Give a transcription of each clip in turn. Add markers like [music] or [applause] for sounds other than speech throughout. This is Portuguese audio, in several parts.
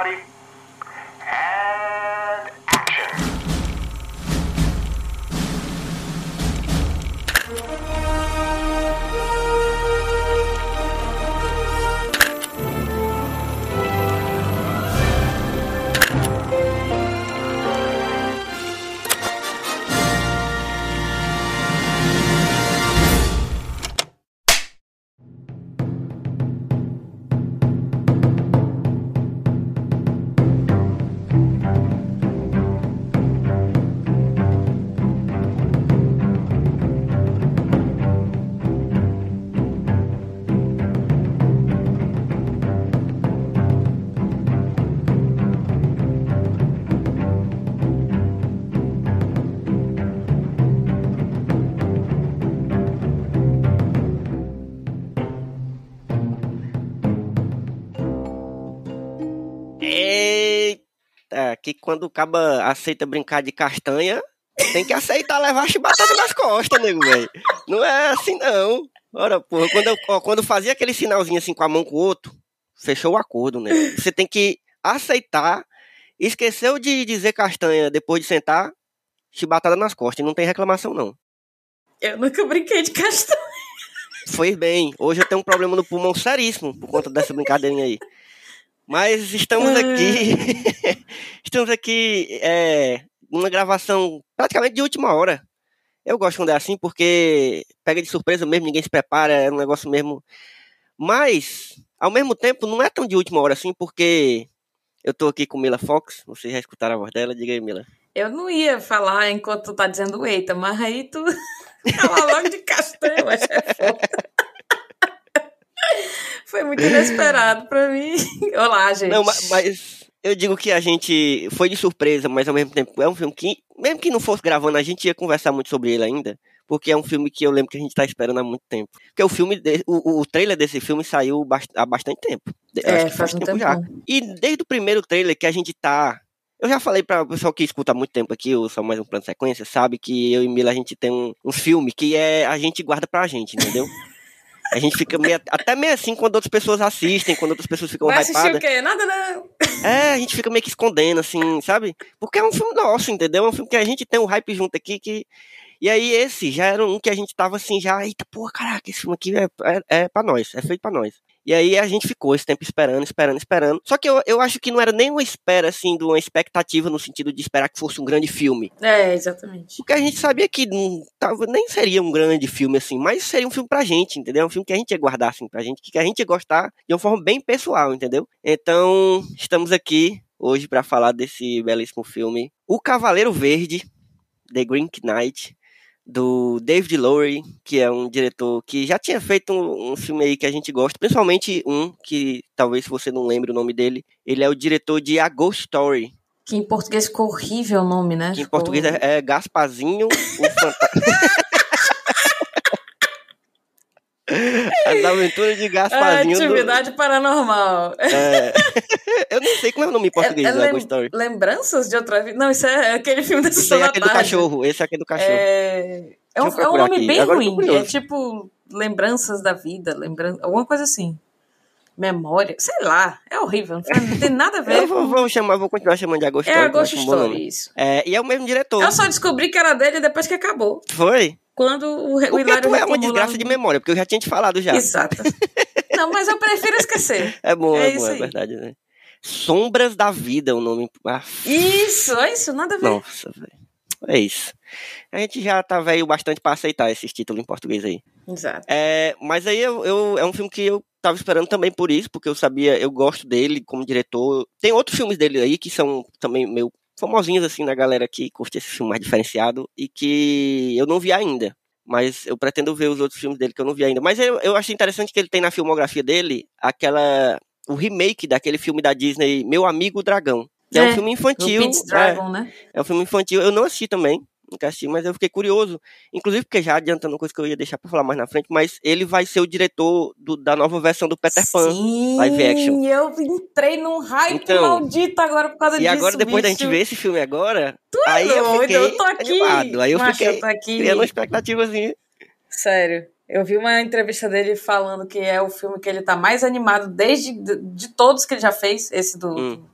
everybody. Que quando o caba aceita brincar de castanha, tem que aceitar levar a chibatada nas costas, nego, velho. Não é assim, não. Ora, porra, quando eu, ó, quando eu fazia aquele sinalzinho assim com a mão com o outro, fechou o acordo, né? Você tem que aceitar, esqueceu de dizer castanha depois de sentar, chibatada nas costas, não tem reclamação, não. Eu nunca brinquei de castanha. Foi bem. Hoje eu tenho um problema no pulmão seríssimo por conta dessa brincadeirinha aí. Mas estamos aqui. [laughs] estamos aqui é, numa gravação praticamente de última hora. Eu gosto quando é assim, porque pega de surpresa mesmo, ninguém se prepara, é um negócio mesmo. Mas, ao mesmo tempo, não é tão de última hora assim, porque eu tô aqui com Mila Fox, vocês já escutaram a voz dela, diga aí, Mila. Eu não ia falar enquanto tu tá dizendo eita, mas aí tu [laughs] fala logo de castanha, mas é foda. [laughs] Foi muito inesperado pra mim. [laughs] Olá, gente. Não, mas, mas eu digo que a gente foi de surpresa, mas ao mesmo tempo é um filme que, mesmo que não fosse gravando, a gente ia conversar muito sobre ele ainda. Porque é um filme que eu lembro que a gente tá esperando há muito tempo. Porque o filme, o, o trailer desse filme saiu bast, há bastante tempo. É, Acho que faz um tempo tempão. já. E desde o primeiro trailer que a gente tá. Eu já falei para o pessoal que escuta há muito tempo aqui, o Só Mais Um Plano de Sequência, sabe que eu e Mila a gente tem um, um filme que é a gente guarda pra gente, entendeu? [laughs] A gente fica meio, até meio assim quando outras pessoas assistem, quando outras pessoas ficam Vai assistir o hypadas. quê? Nada não. É, a gente fica meio que escondendo, assim, sabe? Porque é um filme nosso, entendeu? É um filme que a gente tem um hype junto aqui que. E aí esse já era um que a gente tava assim, já, eita, porra, caraca, esse filme aqui é, é, é pra nós, é feito pra nós. E aí a gente ficou esse tempo esperando, esperando, esperando. Só que eu, eu acho que não era nem uma espera, assim, de uma expectativa no sentido de esperar que fosse um grande filme. É, exatamente. Porque a gente sabia que não, tava, nem seria um grande filme, assim, mas seria um filme pra gente, entendeu? Um filme que a gente ia guardar, assim, pra gente, que a gente ia gostar de uma forma bem pessoal, entendeu? Então, estamos aqui hoje pra falar desse belíssimo filme, O Cavaleiro Verde, The Green Knight, do David Lowery, que é um diretor que já tinha feito um, um filme aí que a gente gosta, principalmente um que talvez você não lembre o nome dele, ele é o diretor de A Ghost Story, Que em português ficou horrível o nome, né? que em Ficou- português é, é Gasparzinho, o fantasma. [laughs] As aventuras de Gasparzinho. do- atividade paranormal. é, [laughs] eu não sei como é o nome em português É- é lem- Story. Lembranças de outra vida? Não, isso é aquele filme da Sessão é da aquele do cachorro. Esse é aquele do cachorro. É, é um, é um nome aqui. bem Agora ruim. É tipo Lembranças da Vida, lembran... alguma coisa assim. Memória, sei lá. É horrível. Não, tem nada a ver. Vou, vou chamar, vou continuar chamando de A Ghost É Story. a que eu Ghost acho um bom nome. Story, isso. É, e é o mesmo diretor. Eu só descobri que era dele depois que acabou. Foi? Quando o, o Porque Hilário tu é uma desgraça de memória, porque eu já tinha te falado já. Exato. Não, mas eu prefiro esquecer. [laughs] É bom, É é, bom, é verdade, né? Sombras da Vida, o nome. Ah, Isso, é isso, nada a ver. nossa, velho. É isso. A gente já tá velho bastante pra aceitar esses títulos em português aí. Exato. É, mas aí eu, eu- é um filme que eu tava esperando também por isso, porque eu sabia, eu gosto dele como diretor. Tem outros filmes dele aí que são também meio famosinhos assim da galera que curte esse filme mais diferenciado e que eu não vi ainda. Mas eu pretendo ver os outros filmes dele que eu não vi ainda. Mas eu, eu achei interessante que ele tem na filmografia dele aquela. o remake daquele filme da Disney, Meu Amigo Dragão. É, um É, filme O infantil. Pete's é, Dragon, né? é um filme infantil. Eu não assisti também. Nunca assisti, mas eu fiquei curioso. Inclusive, porque já adiantando uma coisa que eu ia deixar pra falar mais na frente, mas ele vai ser o diretor do- da nova versão do Peter Pan. Sim, live action. eu entrei num hype Então, maldito agora por causa E disso. agora, depois da gente bicho. ver esse filme agora, é aí eu doido, fiquei eu tô aqui. animado. Aí eu Macho, fiquei eu tô aqui. criando uma expectativa assim. Sério. Eu vi uma entrevista dele falando que é o filme que ele tá mais animado desde de, de todos que ele já fez, esse do, Hum.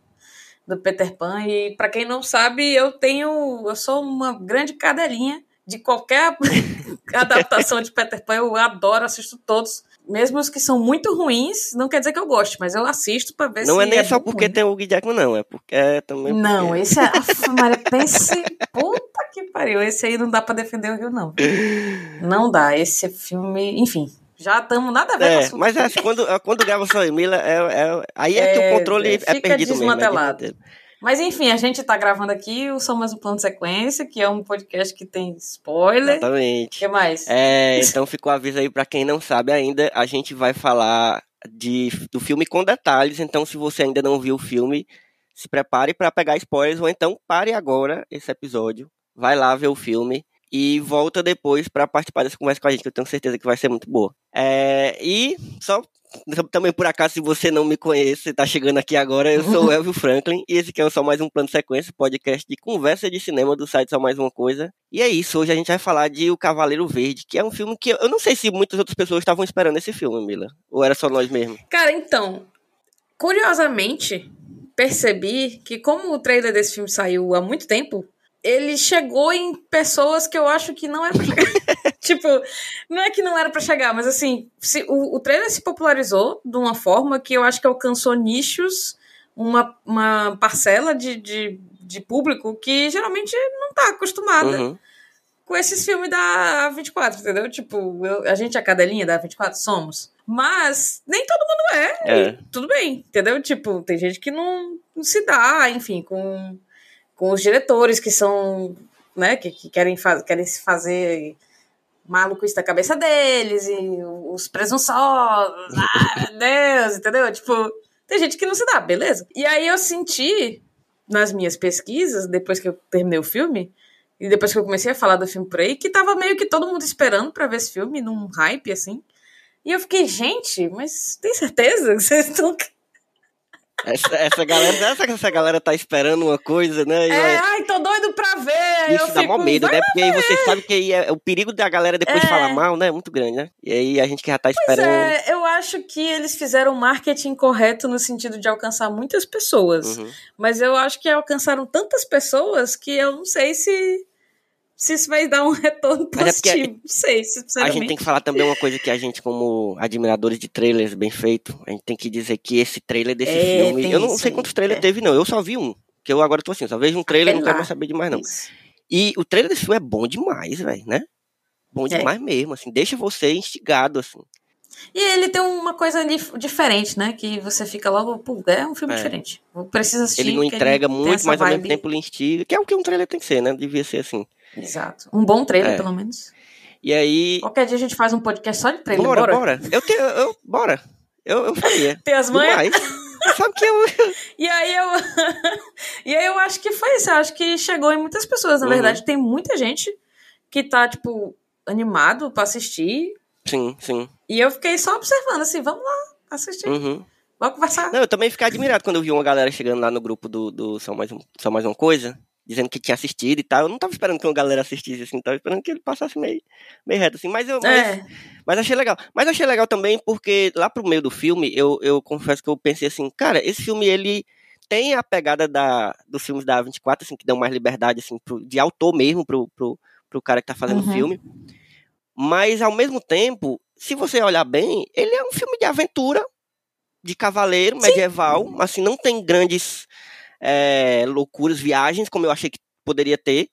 Do Peter Pan. E para quem não sabe, eu tenho. Eu sou uma grande cadelinha de qualquer [laughs] adaptação de Peter Pan. Eu adoro, assisto todos. Mesmo os que são muito ruins, não quer dizer que eu goste, mas eu assisto pra ver não se. Não é nem é só porque ruim. tem o Hugh Jackman, não. É porque é também. Porque... Não, esse é. [laughs] Maria, pense. Puta que pariu. Esse aí não dá pra defender o Rio, não. Não dá. Esse filme. Enfim, já estamos nada a ver é, com Mas é, quando, quando grava só Emília, é, é, aí é, que o controle é, perdido desmantelado. mesmo. Mas enfim, a gente está gravando aqui o Só Mais Um Plano de Sequência, que é um podcast que tem spoiler. Exatamente. O que mais? É, então ficou aviso aí para quem não sabe ainda, a gente vai falar de, do filme com detalhes, então se você ainda não viu o filme, se prepare para pegar spoilers, ou então pare agora esse episódio, vai lá ver o filme e volta depois para participar dessa conversa com a gente, que eu tenho certeza que vai ser muito boa. É, e só também por acaso, se você não me conhece, está chegando aqui agora, eu sou o [laughs] Elvio Franklin e esse aqui é só mais um plano de sequência, podcast de conversa de cinema do site Só Mais Uma Coisa. E é isso, hoje a gente vai falar de O Cavaleiro Verde, que é um filme que eu não sei se muitas outras pessoas estavam esperando esse filme, Mila, ou era só nós mesmo. Cara, então, curiosamente, percebi que como o trailer desse filme saiu há muito tempo, ele chegou em pessoas que eu acho que não era pra chegar. [laughs] tipo, não é que não era para chegar, mas assim, se, o, o trailer se popularizou de uma forma que eu acho que alcançou nichos, uma, uma parcela de, de, de público que geralmente não tá acostumada. Uhum. Com esses filmes da 24, entendeu? Tipo, eu, a gente é a cadelinha da 24, somos. Mas nem todo mundo é. é. tudo bem, entendeu? Tipo, tem gente que não, não se dá, enfim, com com os diretores que são, né, que, que querem, faz, querem se fazer maluquice da cabeça deles e os presunçosos, ah, [laughs] meu Deus, entendeu? Tipo, tem gente que não se dá, beleza? E aí eu senti nas minhas pesquisas, depois que eu terminei o filme, e depois que eu comecei a falar do filme por aí, que tava meio que todo mundo esperando para ver esse filme, num hype, assim. E eu fiquei, gente, mas tem certeza que vocês estão essa, essa, galera, essa, essa galera tá esperando uma coisa, né? E é, ai, tô doido pra ver. Isso eu dá fico, mó medo, né? Porque aí você sabe que aí é, o perigo da galera depois é. falar mal, né? É muito grande, né? E aí a gente que já tá esperando. Pois é, eu acho que eles fizeram o marketing correto no sentido de alcançar muitas pessoas. Uhum. Mas eu acho que alcançaram tantas pessoas que eu não sei se se isso vai dar um [laughs] retorno é positivo. É não sei, A gente tem que falar também uma coisa que a gente, como admiradores de trailers bem feito, a gente tem que dizer que esse trailer desse é, filme. Eu não sei quantos trailers é. teve, não. Eu só vi um. Que eu agora tô assim, só vejo um trailer e não quero mais saber de mais, não. Isso. E o trailer desse filme é bom demais, velho, né? Bom é. demais mesmo, assim. Deixa você instigado, assim. E ele tem uma coisa diferente, né? Que você fica logo, pô, é um filme é. diferente. Precisa assistir. Ele não entrega ele muito, mas ao mesmo tempo ele instiga. Que é o que um trailer tem que ser, né? Devia ser assim. Exato. Um bom trailer, é. pelo menos. E aí. Qualquer dia a gente faz um podcast só de trailer. Bora, bora. bora. Eu tenho. Eu, bora. Eu, eu faria. [laughs] Tem as manhas? Sabe que eu. [laughs] e aí eu. [laughs] e aí eu acho que foi isso. Eu acho que chegou em muitas pessoas. Na uhum. verdade, tem muita gente que tá, tipo, animado pra assistir. Sim, sim. E eu fiquei só observando, assim, vamos lá assistir. Uhum. Vamos conversar. Não, eu também fiquei admirado quando eu vi uma galera chegando lá no grupo do, do Só, Mais um, Só Mais Uma Coisa dizendo que tinha assistido e tal. Eu não tava esperando que uma galera assistisse, assim, tava esperando que ele passasse meio, meio reto, assim. Mas eu mas, é. mas achei legal. Mas achei legal também porque lá pro meio do filme, eu, eu confesso que eu pensei assim, cara, esse filme, ele tem a pegada da, dos filmes da A24, assim, que dão mais liberdade, assim, pro, de autor mesmo pro, pro, pro cara que tá fazendo o uhum. filme. Mas, ao mesmo tempo, se você olhar bem, ele é um filme de aventura, de cavaleiro medieval, Sim. assim, não tem grandes é, loucuras, viagens, como eu achei que poderia ter.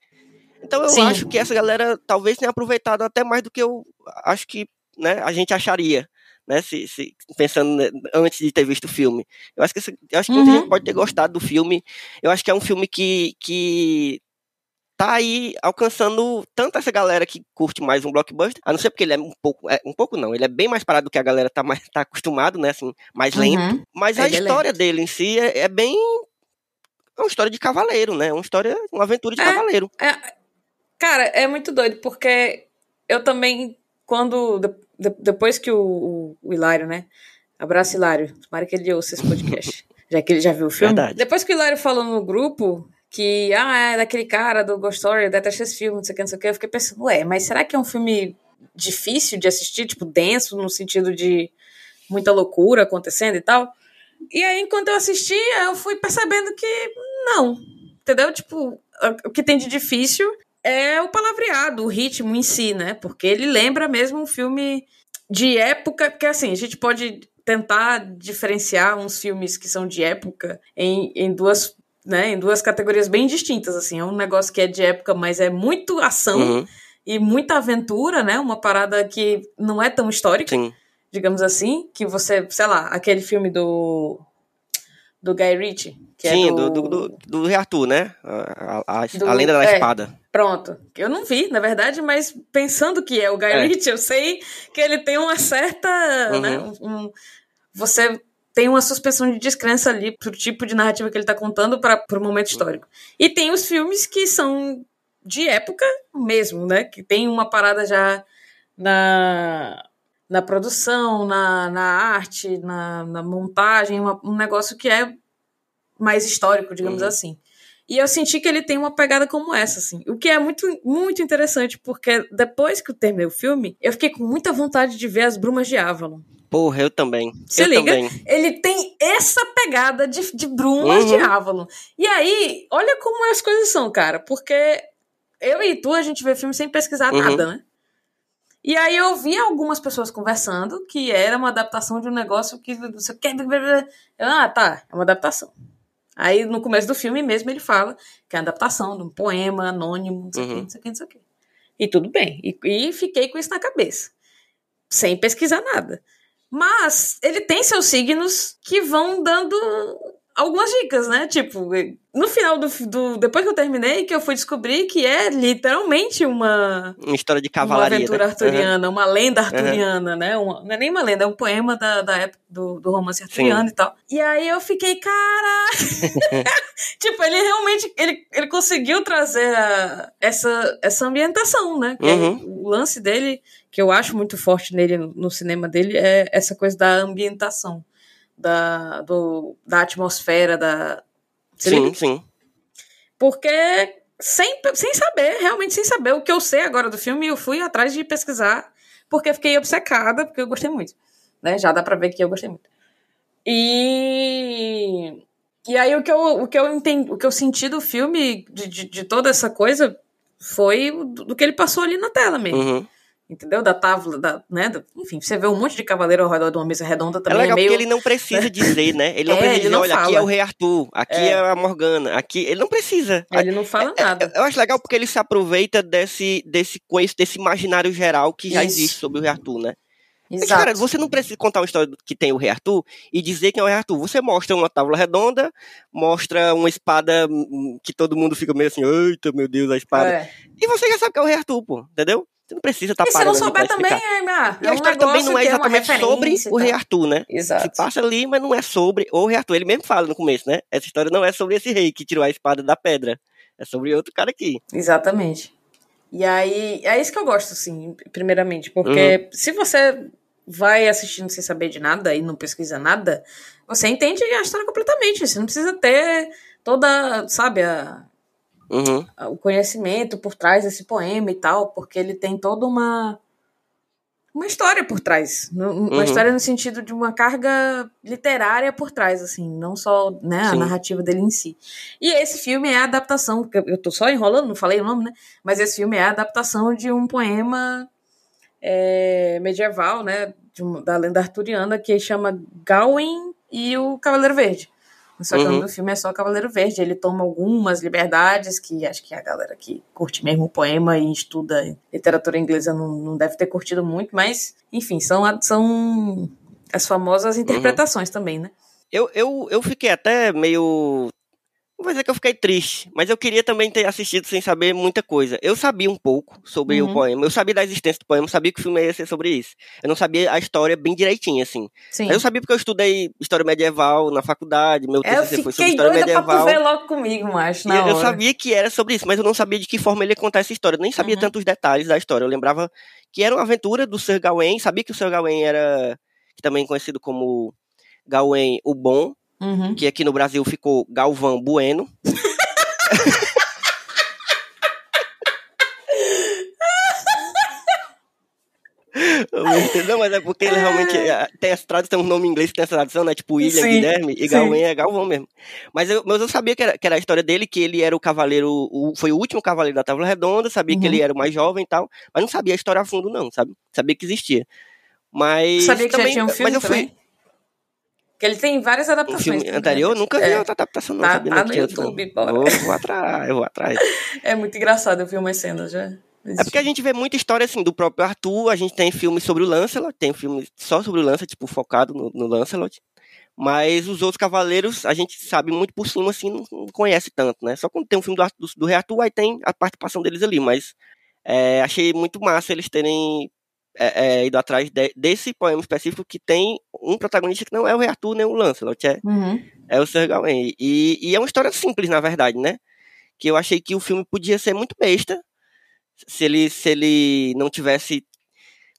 Então eu Sim. acho que essa galera talvez tenha aproveitado até mais do que eu acho que né, a gente acharia. Né, se, se, pensando antes de ter visto o filme. Eu acho que, eu acho que uhum. muita gente pode ter gostado do filme. Eu acho que é um filme que, que tá aí alcançando tanto essa galera que curte mais um blockbuster, a não ser porque ele é um pouco, é, um pouco não, ele é bem mais parado do que a galera tá mais tá acostumado, né, assim, mais lento, uhum. mas a é história é dele em si é, é, bem é uma história de cavaleiro, né? Uma história, uma aventura de é, cavaleiro. É, cara, é muito doido, porque eu também, quando. De, de, depois que o, o, o, Hilário, né? Abraço, Hilário. Tomara que ele ouça esse podcast. [laughs] já que ele já viu o filme. Verdade. Depois que o Hilário falou no grupo que, ah, é daquele cara do Ghost Story, detesta esse filme, não sei o que, não sei o que, eu fiquei pensando, ué, mas será que é um filme difícil de assistir, tipo, denso, no sentido de muita loucura acontecendo e tal? E aí, enquanto eu assistia, eu fui percebendo que não. Entendeu? Tipo, o que tem de difícil é o palavreado, o ritmo em si, né? Porque ele lembra mesmo um filme de época, porque assim, a gente pode tentar diferenciar uns filmes que são de época em, em duas né, em duas categorias bem distintas, assim, é um negócio que é de época, mas é muito ação uhum. e muita aventura, né, uma parada que não é tão histórica, Sim. digamos assim, que você, sei lá, aquele filme do do Guy Ritchie, que Sim, é do... do, do, do, do Arthur, né, a, a, do, a lenda da é, espada. Pronto. Eu não vi, na verdade, mas pensando que é o Guy é. Ritchie, eu sei que ele tem uma certa. Uhum. Né, um, você tem uma suspensão de descrença ali pro tipo de narrativa que ele tá contando para o momento histórico. E tem os filmes que são de época mesmo, né? Que tem uma parada já na, na produção, na, na arte, na, na montagem, uma, um negócio que é mais histórico, digamos uhum. assim. E eu senti que ele tem uma pegada como essa, assim. O que é muito, muito interessante, porque depois que eu terminei o filme, eu fiquei com muita vontade de ver as Brumas de Avalon. Porra, eu também. Se eu liga, também. ele tem essa pegada de, de Brumas uhum. de Avalon. E aí, olha como as coisas são, cara. Porque eu e tu, a gente vê filme sem pesquisar uhum. nada, né? E aí eu vi algumas pessoas conversando que era uma adaptação de um negócio que você quer. Ah, tá, é uma adaptação. Aí no começo do filme mesmo ele fala que é uma adaptação de um poema anônimo, não sei o uhum. que, não sei o que, não sei o que. E tudo bem. E, e fiquei com isso na cabeça. Sem pesquisar nada. Mas ele tem seus signos que vão dando algumas dicas, né? Tipo, no final do, do, Depois que eu terminei, que eu fui descobrir que é literalmente uma. Uma história de cavalaria. Uma aventura né? arturiana, uhum. uma lenda arturiana, uhum. né? Uma, não é nem uma lenda, é um poema da, da época do, do romance arturiano Sim. e tal. E aí eu fiquei, cara. [laughs] [laughs] tipo, ele realmente. Ele, ele conseguiu trazer a, essa, essa ambientação, né? Que uhum. é, o lance dele, que eu acho muito forte nele, no cinema dele, é essa coisa da ambientação da, do, da atmosfera, da. Sim, sim. Porque sem, sem saber, realmente sem saber o que eu sei agora do filme, eu fui atrás de pesquisar, porque fiquei obcecada, porque eu gostei muito. Né? Já dá pra ver que eu gostei muito. E. E aí o que eu, o que eu entendi, o que eu senti do filme, de, de, de toda essa coisa, foi do, do, que ele passou ali na tela mesmo. Uhum entendeu? Da tábua, da, né? Da, enfim, você vê um monte de cavaleiro ao redor de uma mesa redonda também. É legal é meio... porque ele não precisa [laughs] dizer, né? Ele não é, precisa ele dizer, olha, fala. aqui é o Rei Arthur, aqui é. é, a Morgana, aqui. Ele não precisa. Ele não fala é, é nada. eu acho legal porque ele se aproveita desse, desse, desse imaginário geral que já Isso. existe sobre o Rei Arthur, né? Exato. Mas, cara, você não precisa contar uma história que tem o Rei Arthur e dizer que é o Rei Arthur. Você mostra uma tábua redonda, mostra uma espada hum, que todo mundo fica meio assim, eita, meu Deus, a espada. É. E você já sabe que é o Rei Arthur, pô, entendeu? Você não precisa estar tá parando. E se não souber também, é, ah, E a é história também não é exatamente sobre o Rei Arthur, né? Exato. Se passa ali, mas não é sobre o Rei Arthur. Ele mesmo fala no começo, né? Essa história não é sobre esse rei que tirou a espada da pedra. É sobre outro cara aqui. Exatamente. E aí, é isso que eu gosto, assim, primeiramente. Porque uhum. se você vai assistindo sem saber de nada e não pesquisa nada, você entende a história completamente. Você não precisa ter toda, sabe, a, uhum. o conhecimento por trás desse poema e tal, porque ele tem toda uma uma história por trás, uma uhum. história no sentido de uma carga literária por trás, assim, não só né, a narrativa dele em si. E esse filme é a adaptação, eu tô só enrolando, não falei o nome, né? Mas esse filme é a adaptação de um poema é, medieval, né? Uma, da lenda arturiana que chama Gawain e o Cavaleiro Verde. Só que uhum. o nome do filme é só Cavaleiro Verde. Ele toma algumas liberdades que acho que a galera que curte mesmo o poema e estuda literatura inglesa não, não deve ter curtido muito, mas, enfim, são, são as famosas interpretações uhum. também, né? Eu, eu, eu fiquei até meio não vou dizer que eu fiquei triste, mas eu queria também ter assistido sem saber muita coisa. Eu sabia um pouco sobre uhum. o poema, eu sabia da existência do poema, eu sabia que o filme ia ser sobre isso. Eu não sabia a história bem direitinho, assim. Sim. Eu sabia porque eu estudei história medieval na faculdade, meu TCC foi sobre história medieval. Ver logo comigo, macho, na Eu sabia que era sobre isso, mas eu não sabia de que forma ele ia contar essa história. Eu nem sabia uhum. tantos detalhes da história. Eu lembrava que era uma aventura do Sir Gawain, sabia que o Sir Gawain era também conhecido como Gawain o Bom, uhum. que aqui no Brasil ficou Galvão Bueno. não, mas é porque ele realmente é, tem essa tradução, um nome em inglês que tem essa tradução, né? Tipo William sim, Guilherme, e Gawain é Galvão mesmo. Mas eu, mas eu sabia que era, que era a história dele, que ele era o cavaleiro, o, foi o último cavaleiro da Távola Redonda, sabia uhum. que ele uhum. era o mais jovem e tal, mas não sabia a história a fundo, não, sabe? Sabia que existia. Mas. Sabia que também, já tinha um filme mas eu fui, que ele tem várias adaptações. Um filme anterior, nunca vi é. outra adaptação, não. Tá, sabia tá no YouTube, bora. Vou, vou atrás, eu vou atrás. [laughs] É muito engraçado, eu vi umas cenas já. É porque a gente vê muita história assim do próprio Arthur, a gente tem filmes sobre o Lancelot, tem filme só sobre o Lancelot, tipo, focado no, no Lancelot. Mas os outros cavaleiros, a gente sabe muito por cima, assim, não, não conhece tanto, né? Só quando tem um filme do, do, do Rei Arthur, aí tem a participação deles ali, mas é, achei muito massa eles terem é, é, ido atrás de, desse poema específico que tem um protagonista que não é o Rei Arthur nem o Lancelot, é, uhum. é o Sir Gawain. E, e é uma história simples, na verdade, né? Que eu achei que o filme podia ser muito besta, se ele, se ele não tivesse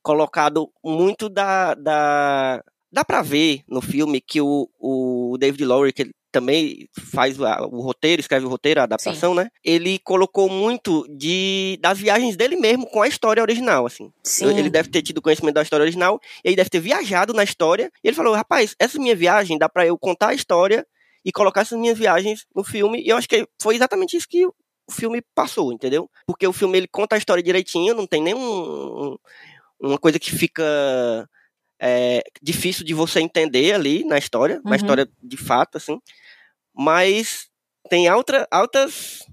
colocado muito da. da dá pra ver no filme que o, o David Lowery, que também faz o roteiro, escreve o roteiro, a adaptação, Sim. né? Ele colocou muito de das viagens dele mesmo com a história original, assim. Sim. Ele deve ter tido conhecimento da história original, e ele deve ter viajado na história, e ele falou, rapaz, essa minha viagem dá para eu contar a história e colocar essas minhas viagens no filme, e eu acho que foi exatamente isso que o filme passou, entendeu? Porque o filme ele conta a história direitinho, não tem nenhum uma coisa que fica é, difícil de você entender ali na história, uhum. na história de fato, assim. Mas tem alta, altas,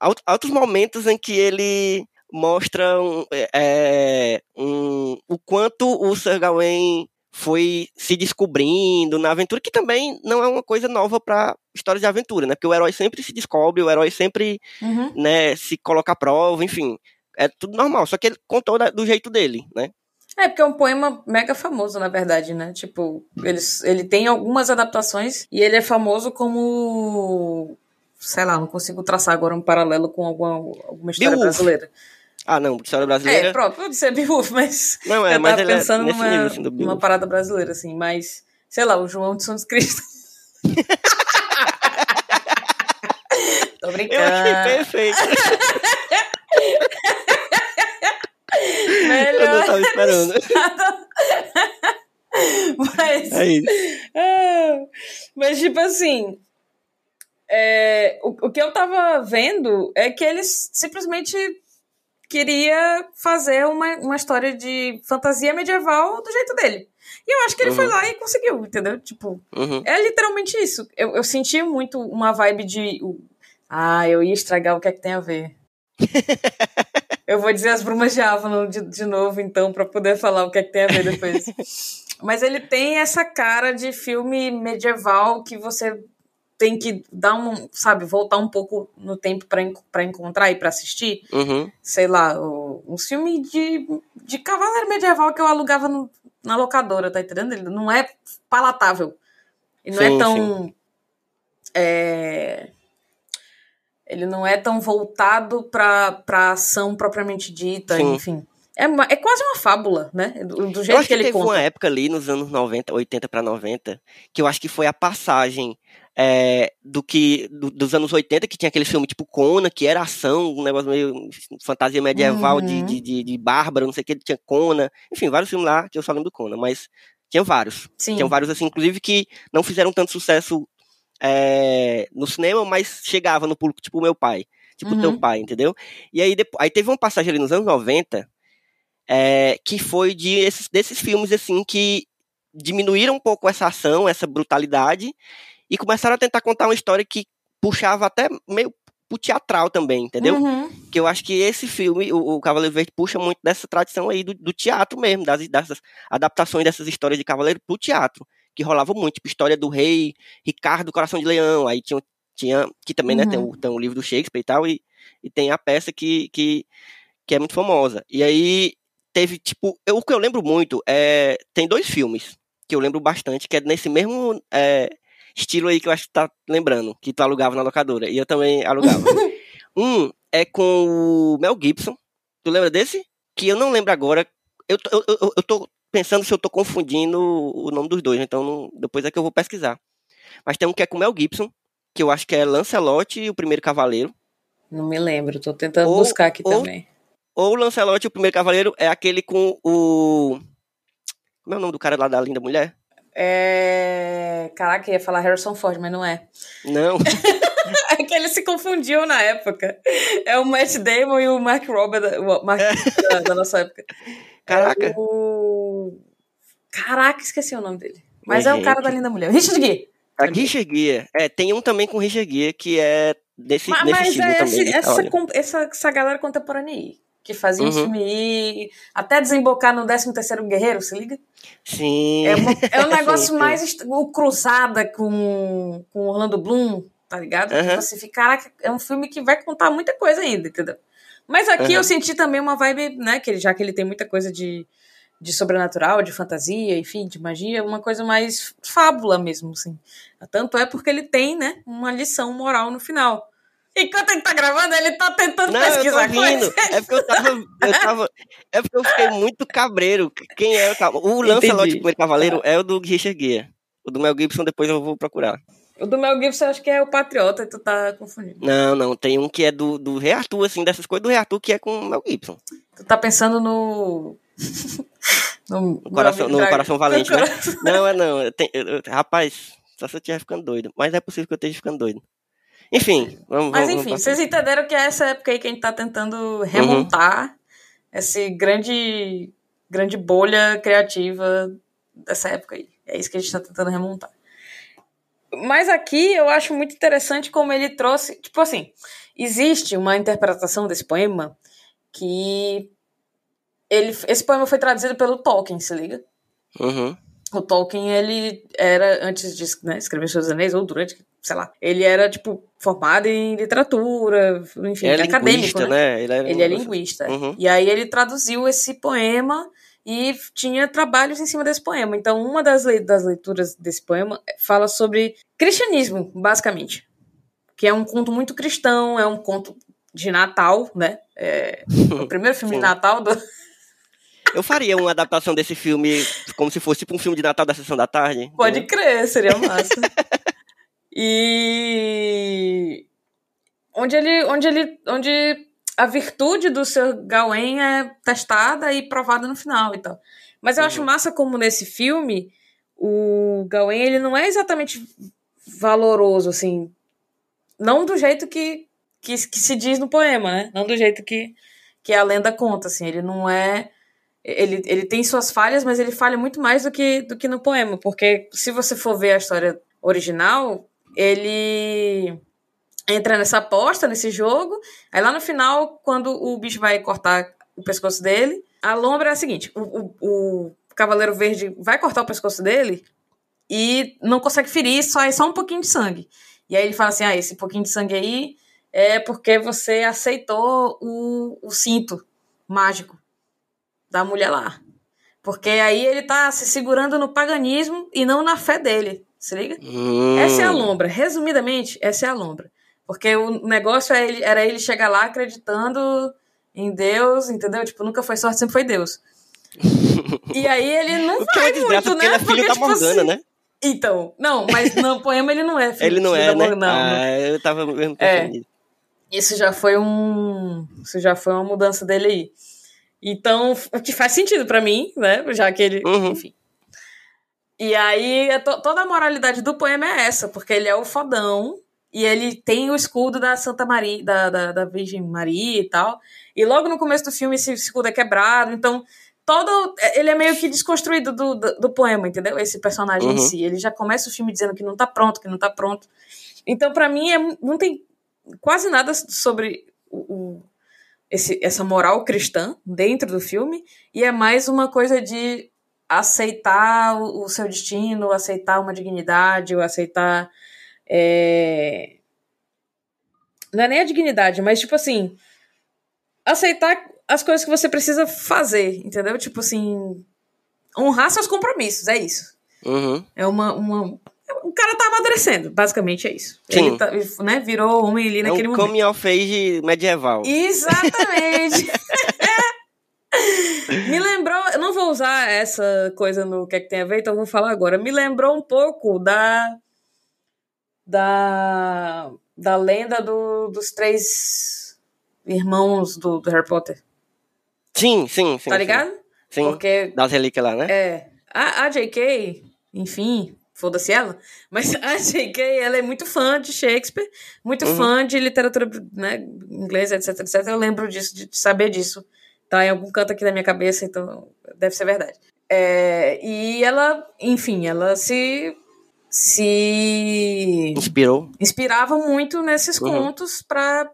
alt, altos momentos em que ele mostra um, é, um, o quanto o Sir Gawain foi se descobrindo na aventura, que também não é uma coisa nova para histórias de aventura, né? Porque o herói sempre se descobre, o herói sempre uhum. né, se coloca à prova, enfim. É tudo normal, só que ele contou do jeito dele, né? É, porque é um poema mega famoso, na verdade, né? Tipo, ele, ele tem algumas adaptações e ele é famoso como. Sei lá, não consigo traçar agora um paralelo com alguma, alguma história Beowulf. brasileira. Ah, não, história brasileira. É, pronto, eu disse Beowulf, mas. Não, é, eu mas tava é pensando é numa, nível, assim, numa parada brasileira, assim, mas. Sei lá, o João de Santos Cristo. [laughs] Tô brincando. Eu achei perfeito. [laughs] Melhor. Eu não tava esperando. [laughs] mas. É isso. É, mas, tipo assim. É, o, o que eu tava vendo é que eles simplesmente queria fazer uma, uma história de fantasia medieval do jeito dele. E eu acho que ele uhum. foi lá e conseguiu, entendeu? Tipo, uhum. é literalmente isso. Eu, eu senti muito uma vibe de. Ah, eu ia estragar o que é que tem a ver. [laughs] eu vou dizer as brumas de Avalon de, de novo, então, para poder falar o que é que tem a ver depois. [laughs] Mas ele tem essa cara de filme medieval que você tem que dar um, sabe, voltar um pouco no tempo para encontrar e para assistir. Uhum. Sei lá, um filme de, de cavaleiro medieval que eu alugava no, na locadora, tá entendendo? Ele não é palatável. Ele não é sim, é tão. É, ele não é tão voltado para pra ação propriamente dita, sim. enfim. É, é quase uma fábula, né? Do, do jeito eu acho que, que ele teve conta. uma época ali, nos anos 90, 80 para 90, que eu acho que foi a passagem é, do que do, dos anos 80, que tinha aquele filme tipo Conan, que era ação, um negócio meio fantasia medieval uhum. de, de, de, de bárbaro, não sei o que, tinha Conan, enfim, vários filmes lá que eu só lembro do Conan, mas tinha vários. Sim. Tinham vários, assim, inclusive, que não fizeram tanto sucesso é, no cinema, mas chegava no público, tipo meu pai, tipo o teu uhum. pai, entendeu? E aí, depois, aí teve uma passagem ali nos anos 90 é, que foi de esses, desses filmes assim que diminuíram um pouco essa ação, essa brutalidade e começaram a tentar contar uma história que puxava até meio pro teatral também, entendeu? Uhum. Que eu acho que esse filme, o, o Cavaleiro Verde, puxa muito dessa tradição aí do, do teatro mesmo, das, dessas adaptações dessas histórias de Cavaleiro pro teatro, que rolava muito, tipo, história do rei Ricardo Coração de Leão, aí tinha, tinha que também, uhum. né, tem o, tem o livro do Shakespeare e tal, e, e tem a peça que, que, que é muito famosa. E aí teve, tipo, eu, o que eu lembro muito é. Tem dois filmes que eu lembro bastante, que é nesse mesmo é, estilo aí que eu acho que tá lembrando, que tu alugava na locadora. E eu também alugava. [laughs] um é com o Mel Gibson. Tu lembra desse? Que eu não lembro agora. Eu, eu, eu, eu tô pensando se eu tô confundindo o nome dos dois, então não, depois é que eu vou pesquisar. Mas tem um que é com o Mel Gibson, que eu acho que é Lancelot e o Primeiro Cavaleiro. Não me lembro, tô tentando ou, buscar aqui ou, também ou Lancelot, o primeiro cavaleiro, é aquele com o. Como é o nome do cara lá da linda mulher? É. Caraca, ia falar Harrison Ford, mas não é. Não. [laughs] é que ele se confundiu na época. É o Matt Damon e o Mark Robert o Mark da, da, nossa época. Caraca. É o... Caraca, esqueci o nome dele. Mas, é o cara da linda mulher. Richard Gere. A Richard Gere. É, tem um também com Richard Gere que é desse, mas, nesse mas estilo é também. esse, essa, essa, essa galera contemporânea aí. Que fazia uhum. um filme até desembocar no 13 terceiro Guerreiro, se liga? Sim. É, uma, é um [laughs] negócio sim, mais... O Cruzada com, com Orlando Bloom, tá ligado? Uhum. Você fica, caraca, é um filme que vai contar muita coisa ainda, entendeu? Mas aqui uhum. eu senti também uma vibe, né, que ele, já que ele tem muita coisa de, de sobrenatural, de fantasia, enfim, de magia, uma coisa mais fábula mesmo, assim. Tanto é porque ele tem, né, uma lição moral no final. Enquanto ele tá gravando, ele tá tentando não, pesquisar eu tô rindo. coisas. É porque eu tava, eu [laughs] tava. É porque eu fiquei muito cabreiro. Quem é o O Lancelot, o primeiro cavaleiro, é o do Richard Gere. O do Mel Gibson, depois eu vou procurar. O do Mel Gibson, eu acho que é o Patriota, tu tá confundindo. Não, não. Tem um que é do, do Rei Arthur, assim, dessas coisas do Rei Arthur, que é com o Mel Gibson. Tu tá pensando no. [laughs] no, no coração, no coração valente, né? [laughs] Não, é não. Eu tenho, eu, rapaz, só se eu estiver ficando doido. Mas é possível que eu esteja ficando doido. Enfim, vamos Mas vamos, enfim, vamos vocês entenderam que é essa época aí que a gente tá tentando remontar uhum. essa grande, grande bolha criativa dessa época aí. É isso que a gente tá tentando remontar. Mas aqui eu acho muito interessante como ele trouxe. Tipo assim, existe uma interpretação desse poema que. Ele, esse poema foi traduzido pelo Tolkien, se liga? Uhum. O Tolkien, ele era, antes de né, escrever Seus Anéis, ou durante, sei lá, ele era, tipo, formado em literatura, enfim, é acadêmico, né? né? Ele, ele é linguista. Uhum. E aí ele traduziu esse poema e tinha trabalhos em cima desse poema. Então, uma das, le das leituras desse poema fala sobre cristianismo, basicamente. Que é um conto muito cristão, é um conto de Natal, né? É o [laughs] primeiro filme de Natal do... Eu faria uma adaptação desse filme como se fosse tipo um filme de Natal da Sessão da Tarde. Pode né? crer, seria massa. [laughs] e... Onde ele, onde ele, onde a virtude do seu Gawain é testada e provada no final e tal. Mas eu uhum. acho massa como nesse filme o Gawain ele não é exatamente valoroso assim, não do jeito que, que, que se diz no poema, né? Não do jeito que, que a lenda conta, assim. Ele não é ele, ele tem suas falhas, mas ele falha muito mais do que, do que no poema, porque se você for ver a história original, ele entra nessa aposta, nesse jogo. Aí lá no final, quando o bicho vai cortar o pescoço dele, a lombra é a seguinte: o, o, o Cavaleiro Verde vai cortar o pescoço dele e não consegue ferir, só é só um pouquinho de sangue. E aí ele fala assim: ah, esse pouquinho de sangue aí é porque você aceitou o, o cinto mágico da mulher lá. Porque aí ele tá se segurando no paganismo e não na fé dele. Se liga? Hum. Essa é a lombra. Resumidamente, essa é a lombra. Porque o negócio é ele, era ele chegar lá acreditando em Deus, entendeu? Tipo, nunca foi sorte, sempre foi Deus. e aí ele [laughs] não o que vai é muito, porque né? ele é filho porque, da tipo Morgana, assim, né? Então, não, mas no [laughs] poema ele não é filho Ele não filho é, da né? Morgana, ah, eu tava mesmo É. pensando nisso. Isso já foi um. Isso já foi uma mudança dele aí. Então, o que faz sentido pra mim, né? Já que ele. Uhum. Enfim. E aí, é to- toda a moralidade do poema é essa, porque ele é o fodão e ele tem o escudo da Santa Maria, da, da, da Virgem Maria e tal. E logo no começo do filme esse escudo é quebrado, então todo. Ele é meio que desconstruído do, do, do poema, entendeu? Esse personagem em Uhum. si. Ele já começa o filme dizendo que não tá pronto, que não tá pronto. Então, pra mim, é, não tem quase nada sobre o, o- esse, essa moral cristã dentro do filme, e é mais uma coisa de aceitar o, o seu destino, aceitar uma dignidade, ou aceitar. é, Não é nem a dignidade, mas tipo assim. Aceitar as coisas que você precisa fazer, entendeu? Tipo assim. Honrar seus compromissos, é isso. Uhum. É uma. uma... O cara tá amadurecendo, basicamente é isso. Sim. Ele tá, né, virou homem ali É naquele um momento. coming of age medieval. Exatamente. [laughs] [laughs] Me lembrou, eu não vou usar essa coisa no que é que tem a ver, então eu vou falar agora. Me lembrou um pouco da da da lenda do, dos três irmãos do, do Harry Potter. Sim, sim, sim. Tá ligado? Sim. Porque Das relíquias lá, né? É. A, a JK, enfim, foda-se ela, mas [laughs] a JK, ela é muito fã de Shakespeare, muito Uhum. fã de literatura né, inglesa, etc, etc. Eu lembro disso, de saber disso. Tá em algum canto aqui da minha cabeça, então deve ser verdade. É, e ela, enfim, ela se se Inspirou. inspirava muito nesses Uhum. contos para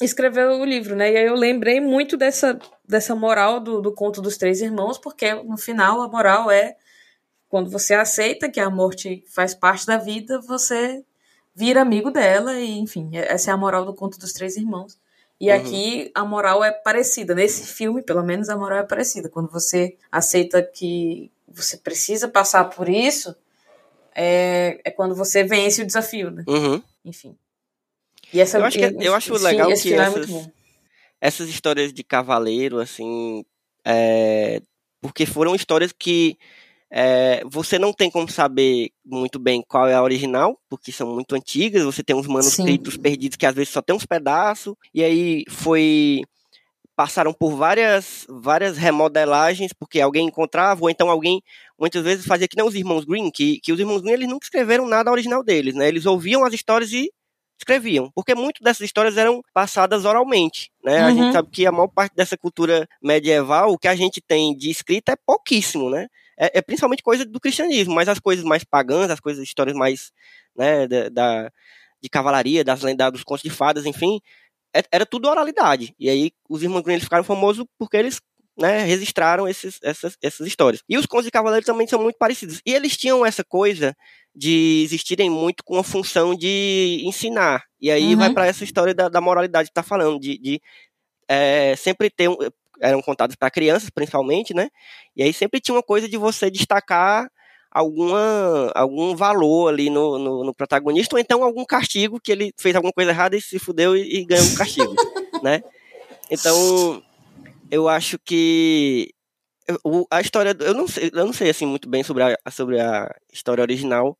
escrever o livro, né? E aí eu lembrei muito dessa, dessa moral do, do conto dos três irmãos, porque no final a moral é quando você aceita que a morte faz parte da vida, você vira amigo dela, e enfim, essa é a moral do conto dos três irmãos. E Uhum. aqui a moral é parecida. Nesse filme, pelo menos, a moral é parecida. Quando você aceita que você precisa passar por isso, é, é quando você vence o desafio, né? Uhum. Enfim. E essa, Eu acho que- e- eu acho esse- legal esse que é essas- bom. essas histórias de cavaleiro, assim, é, porque foram histórias que é, você não tem como saber muito bem qual é a original, porque são muito antigas, você tem uns manuscritos perdidos que às vezes só tem uns pedaços, e aí foi passaram por várias várias remodelagens, porque alguém encontrava, ou então alguém muitas vezes fazia que nem os irmãos Green, que, que os irmãos Green eles nunca escreveram nada original deles, né? Eles ouviam as histórias e escreviam, porque muitas dessas histórias eram passadas oralmente, né? A Uhum. gente sabe que a maior parte dessa cultura medieval, o que a gente tem de escrita é pouquíssimo, né? É, é principalmente coisa do cristianismo, mas as coisas mais pagãs, as coisas, histórias mais, né, da, da- de cavalaria, das lendas, dos contos de fadas, enfim, é- era tudo oralidade. E aí os irmãos Grimm ficaram famosos porque eles né, registraram esses, essas, essas histórias. E os contos de cavaleiro também são muito parecidos. E eles tinham essa coisa de existirem muito com a função de ensinar. E aí Uhum. vai para essa história da, da moralidade que tá falando, de, de é, sempre ter um, eram contados para crianças, principalmente, né? E aí sempre tinha uma coisa de você destacar alguma, algum valor ali no, no, no protagonista, ou então algum castigo que ele fez alguma coisa errada e se fudeu e, e ganhou um castigo, [laughs] né? Então, eu acho que o- a história, eu não sei, eu não sei assim muito bem sobre a, sobre a história original,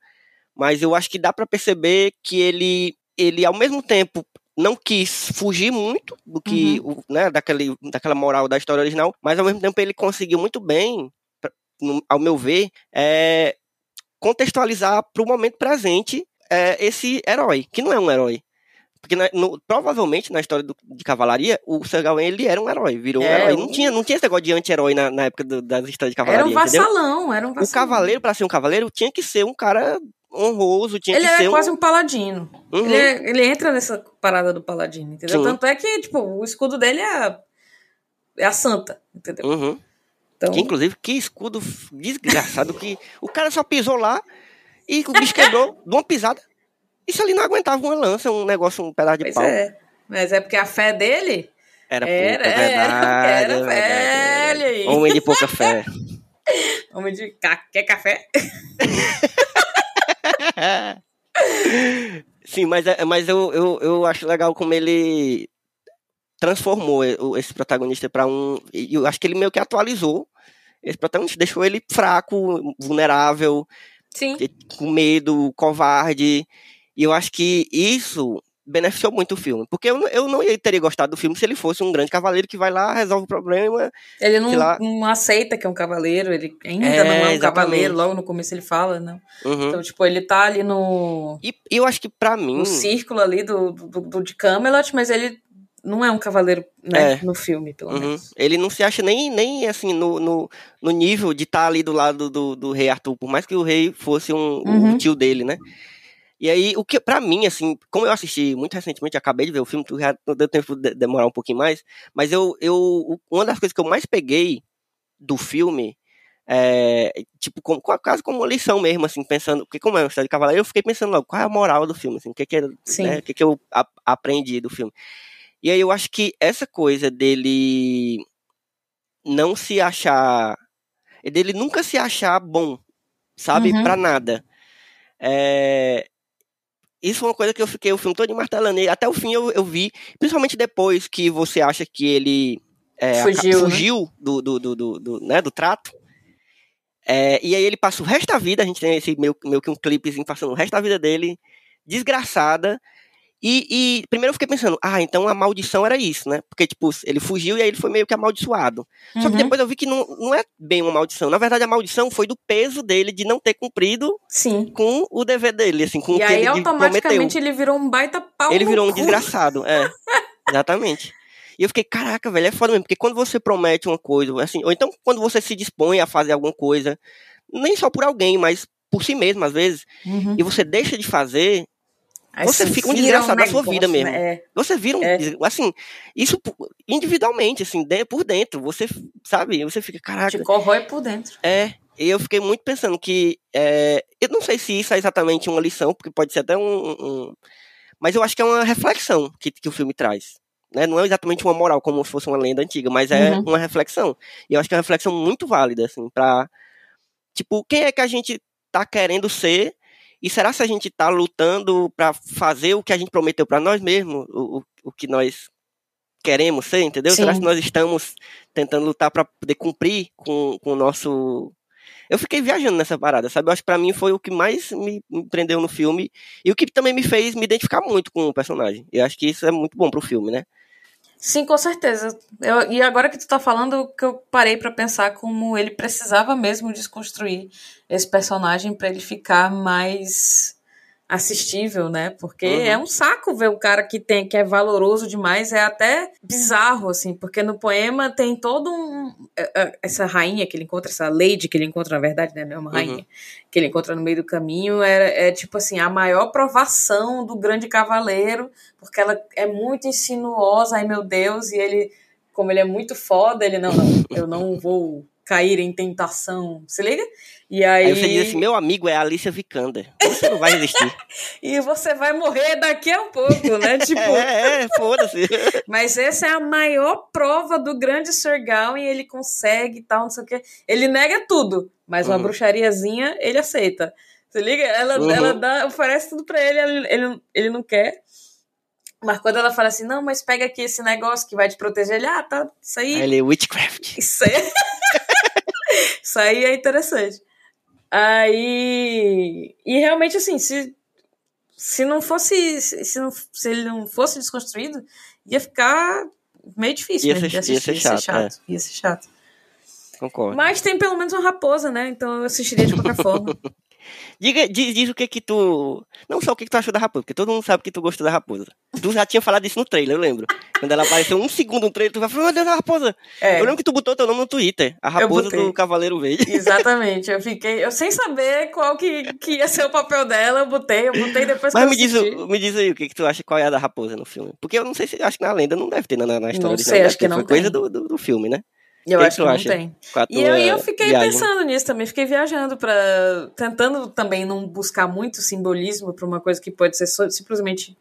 mas eu acho que dá para perceber que ele, ele ao mesmo tempo não quis fugir muito do que, o, né, daquele, daquela moral da história original, mas ao mesmo tempo ele conseguiu muito bem, pra- no- ao meu ver, é, contextualizar para o momento presente é, esse herói, que não é um herói. Porque na- no- provavelmente na história do- de cavalaria, o Sir Gawain ele era um herói, virou um É, herói. o- Não tinha, não tinha esse negócio de anti-herói na, na época do- das histórias de cavalaria, Era um entendeu? vassalão, era um O vassalão. cavaleiro, para ser um cavaleiro, tinha que ser um cara honroso, tinha Ele que ser é quase um... um paladino. Uhum. Ele, é- ele entra nessa parada do paladino, entendeu? Sim. Tanto é que, tipo, o escudo dele é a, é a santa, entendeu? Uhum. Então, Que, inclusive, que escudo desgraçado que o cara só pisou lá e o bicho quebrou [laughs] de uma pisada. Isso ali não aguentava uma lança, um negócio, um pedaço de pois pau. é. Mas é porque a fé dele Era era, pouca, é era, verdade. era, é é velho. Homem de pouca fé. [laughs] Homem de ca... quer café? [laughs] [laughs] Sim, mas, é- mas eu, eu, eu acho legal como ele transformou esse protagonista para um. Eu acho que ele meio que atualizou esse protagonista, deixou ele fraco, vulnerável, Sim. com medo, covarde. E eu acho que isso beneficiou muito o filme. Porque eu, não- eu não ia- teria gostado do filme se ele fosse um grande cavaleiro que vai lá, resolve o problema. Ele não, não aceita que é um cavaleiro, ele ainda É, não é um exatamente. cavaleiro, logo no começo ele fala, não. Uhum. Então, tipo, ele tá ali no, E, eu acho que pra mim. no círculo ali do, do, do de Camelot, mas ele não é um cavaleiro, né, É. no filme, pelo Uhum. menos. Ele não se acha nem, nem assim no, no, no nível de estar ali do lado do, do rei Arthur, por mais que o rei fosse um, Uhum. tio dele, né? E aí, o que pra mim, assim, como eu assisti muito recentemente, acabei de ver o filme, tu já não deu tempo de demorar um pouquinho mais, mas eu, eu uma das coisas que eu mais peguei do filme é, tipo, como, quase como uma lição mesmo, assim, pensando, porque como é uma história de cavaleiro, eu fiquei pensando logo, qual é a moral do filme, assim, o que que, é, né, o que, que eu a- aprendi do filme. E aí eu acho que essa coisa dele não se achar. dele nunca se achar bom, sabe? Uhum. Pra nada. É, Isso foi uma coisa que eu fiquei o filme todo martelando. E até o fim eu, eu vi, principalmente depois que você acha que ele é, aca- Fugiu, né? fugiu do, do, do, do, do, né, do trato. É, e aí ele passa o resto da vida, a gente tem esse meio, meio que um clipezinho passando o resto da vida dele, desgraçada. E, e, primeiro eu fiquei pensando, ah, então a maldição era isso, né? Porque, tipo, ele fugiu e aí ele foi meio que amaldiçoado. Uhum. Só que uhum. depois eu vi que não, não é bem uma maldição. Na verdade, a maldição foi do peso dele de não ter cumprido Sim. com o dever dele, assim, com e o que aí, ele automaticamente ele virou um baita pau Ele virou um cu. desgraçado, é. [laughs] exatamente. E eu fiquei, caraca, velho, é foda mesmo. Porque quando você promete uma coisa, assim, ou então quando você se dispõe a fazer alguma coisa, nem só por alguém, mas por si mesmo, às vezes, uhum. e você deixa de fazer, Aí você fica um desgraçado um da sua vida mesmo. Né? É. Você vira um. É. Assim, isso individualmente, assim, por dentro. Você, sabe? Você fica, caraca. Te corrói por dentro. É. E eu fiquei muito pensando que. É, eu não sei se isso é exatamente uma lição, porque pode ser até um. um mas eu acho que é uma reflexão que, que o filme traz. Né? Não é exatamente uma moral, como se fosse uma lenda antiga, mas é uhum. uma reflexão. E eu acho que é uma reflexão muito válida, assim, pra. Tipo, quem é que a gente tá querendo ser e será se a gente está lutando para fazer o que a gente prometeu para nós mesmos, o, o que nós queremos ser, entendeu? Sim. Será que nós estamos tentando lutar para poder cumprir com, com o nosso. Eu fiquei viajando nessa parada, sabe? Eu acho que pra mim foi o que mais me, prendeu no filme e o que também me fez me identificar muito com o personagem. Eu acho que isso é muito bom pro filme, né? Sim, com certeza. Eu, e agora que tu tá falando, que eu parei para pensar como ele precisava mesmo desconstruir esse personagem para ele ficar mais assistível, né? Porque uhum. é um saco ver o cara que tem que é valoroso demais, é até bizarro assim, porque no poema tem todo um é, é, essa rainha que ele encontra, essa lady que ele encontra na verdade, né, não é uma rainha, uhum. que ele encontra no meio do caminho, é, é tipo assim, a maior provação do grande cavaleiro, porque ela é muito insinuosa, ai meu Deus, e ele como ele é muito foda, ele não, não, eu não vou cair em tentação, se liga? E aí... aí você diz assim, meu amigo é a Alicia Vikander, você não vai resistir. [laughs] e você vai morrer daqui a pouco, né? [laughs] Tipo... é, é, foda-se. [laughs] Mas essa é a maior prova do grande Sir Gawain, ele consegue e tal, não sei o quê. Ele nega tudo, mas uma uhum. bruxariazinha ele aceita. Se liga? Ela, uhum. ela dá, oferece tudo pra ele, ele, ele, ele não quer. Mas quando ela fala assim, não, mas pega aqui esse negócio que vai te proteger, ele, ah, tá, isso aí. Ele é witchcraft. Isso aí. Isso aí é interessante. Aí. E realmente, assim, se, se não fosse. Se, não, se ele não fosse desconstruído, ia ficar meio difícil ia, ser, de assistir, ia, ser, chato, ia ser chato. É. Ia ser chato. Concordo. Mas tem pelo menos uma raposa, né? Então eu assistiria de qualquer forma. [laughs] Diga, diz, diz, o que que tu. Não só o que, que tu achou da raposa, porque todo mundo sabe que tu gostou da raposa. Tu já tinha falado isso no trailer, eu lembro. Quando ela apareceu um segundo no trailer, tu vai falar, meu Deus, a raposa. É. Eu lembro que tu botou teu nome no Twitter, a raposa do Cavaleiro Verde. [laughs] Exatamente, eu fiquei. Eu sem saber qual que, que ia ser o papel dela, eu botei, eu botei depois Mas me diz, me diz aí o que, que tu acha qual é a da raposa no filme. Porque eu não sei se. Acho que na lenda não deve ter na, na história não sei, acho que não foi tem. coisa do, do, do filme, né? Eu que acho que, que não acha? tem. E eu, eu fiquei viagem. pensando nisso também, fiquei viajando para tentando também não buscar muito simbolismo para uma coisa que pode ser simplesmente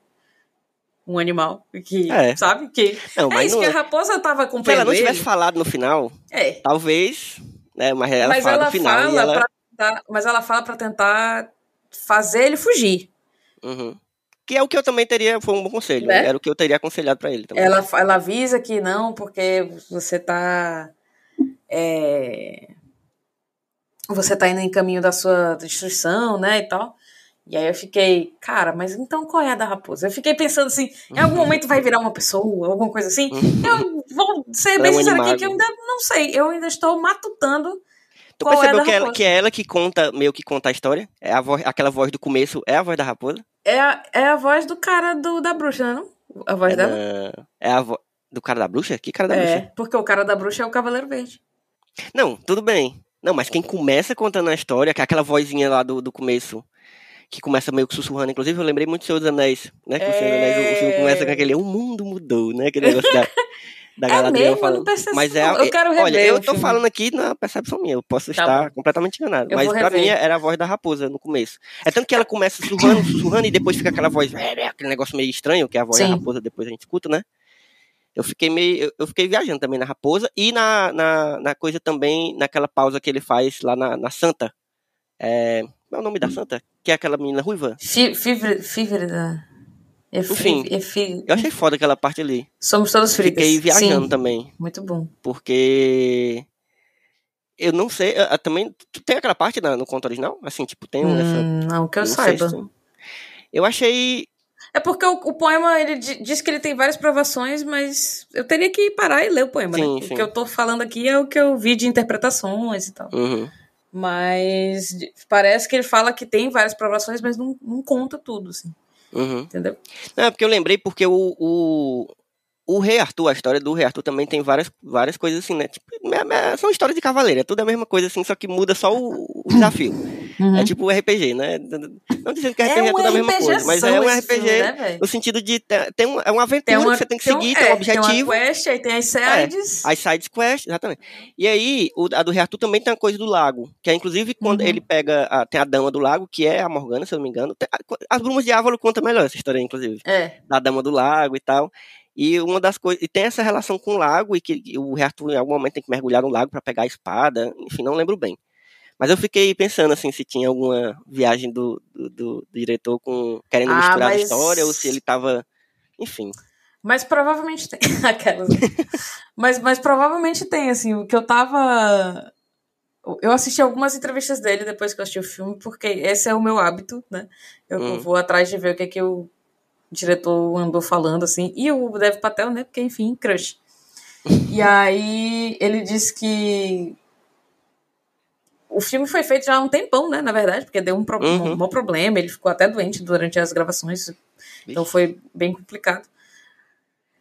um animal que, é. sabe? Que não, é isso não, que a raposa tava com Se ela não tivesse falado no final, é. talvez, né, mas ela mas fala ela no final fala ela... tentar, mas ela fala para tentar fazer ele fugir. Uhum. Que é o que eu também teria, foi um bom conselho. Né? Era o que eu teria aconselhado para ele também. Ela, ela avisa que não, porque você tá. É, você tá indo em caminho da sua destruição, né? E tal. E aí eu fiquei, cara, mas então qual é a da raposa? Eu fiquei pensando assim, em algum [laughs] momento vai virar uma pessoa, alguma coisa assim. Uhum. Eu vou ser bem é um sincero aqui que eu ainda não sei. Eu ainda estou matutando Tu Qual percebeu é que, ela, que é ela que conta, meio que conta a história? É a voz, aquela voz do começo é a voz da raposa? É a, é a voz do cara do, da bruxa, não? A voz é dela? Da, é a voz do cara da bruxa? Que cara da é, bruxa? porque o cara da bruxa é o Cavaleiro Verde. Não, tudo bem. Não, mas quem começa contando a história, que é aquela vozinha lá do, do começo, que começa meio que sussurrando. Inclusive, eu lembrei muito do Senhor dos Anéis, né? Que é... o Senhor dos Anéis, o, o filme começa com aquele O mundo mudou, né? Aquele negócio da [laughs] da é Galadriel mesmo? falando. Mas é, eu quero rever olha, eu tô falando aqui na percepção minha, eu posso tá estar bom. completamente enganado. Eu mas pra mim era a voz da raposa no começo. É tanto que ela começa sussurrando, sussurrando e depois fica aquela voz, aquele negócio meio estranho, que é a voz Sim. da raposa, depois a gente escuta, né? Eu fiquei meio. Eu, fiquei viajando também na raposa e na, na, na coisa também, naquela pausa que ele faz lá na, na Santa. É, qual é o nome da Santa? Que é aquela menina ruiva? Fívida. É Enfim, é eu achei foda aquela parte ali. Somos todos fritas. Fiquei viajando Sim. também. Muito bom. Porque eu não sei, eu, eu, também tem aquela parte na, no conto original, assim, tipo tem hum, essa não que eu, saiba. Eu achei É porque o, o poema, ele diz que ele tem várias provações, mas eu teria que parar e ler o poema, sim, né? Sim. O que eu tô falando aqui é o que eu vi de interpretações e tal. Uhum. Mas parece que ele fala que tem várias provações, mas não, não conta tudo, assim. Uhum. Entendeu? Não, é porque eu lembrei porque o, o, o Rei Arthur, a história do Rei Arthur também tem várias, várias coisas assim, né? Tipo, é, é, são histórias de cavaleiro, é tudo a mesma coisa assim, só que muda só o, o desafio. Uhum. É tipo o RPG, né? Não dizendo que RPG é, um é tudo a mesma coisa, mas é um RPG né, no sentido de tem um, é uma aventura uma, que você tem que seguir, tem, um, tem um objetivo. Tem uma quest, aí tem as sides. É, as sides quest, exatamente. E aí, o, a do Rei Arthur também tem uma coisa do lago, que é inclusive quando uhum. ele pega, a, tem a Dama do Lago, que é a Morgana, se eu não me engano. Tem, as Brumas de Ávalo conta melhor essa história, inclusive. É. Da Dama do Lago e tal. E uma das coisas. E tem essa relação com o lago, e que o rei Arthur em algum momento tem que mergulhar no lago para pegar a espada. Enfim, não lembro bem. Mas eu fiquei pensando assim se tinha alguma viagem do, do, do diretor com querendo ah, misturar mas... a história, ou se ele tava. Enfim. Mas provavelmente tem. [laughs] Aquelas. mas, mas provavelmente tem, assim, o que eu tava. Eu assisti algumas entrevistas dele depois que eu assisti o filme, porque esse é o meu hábito, né? Eu hum. vou atrás de ver o que é que eu diretor andou falando, assim, e o Dev Patel, né, porque, enfim, crush. E aí ele disse que o filme foi feito já há um tempão, né, na verdade, porque deu um, pro uhum. um, um problema, ele ficou até doente durante as gravações, então foi bem complicado.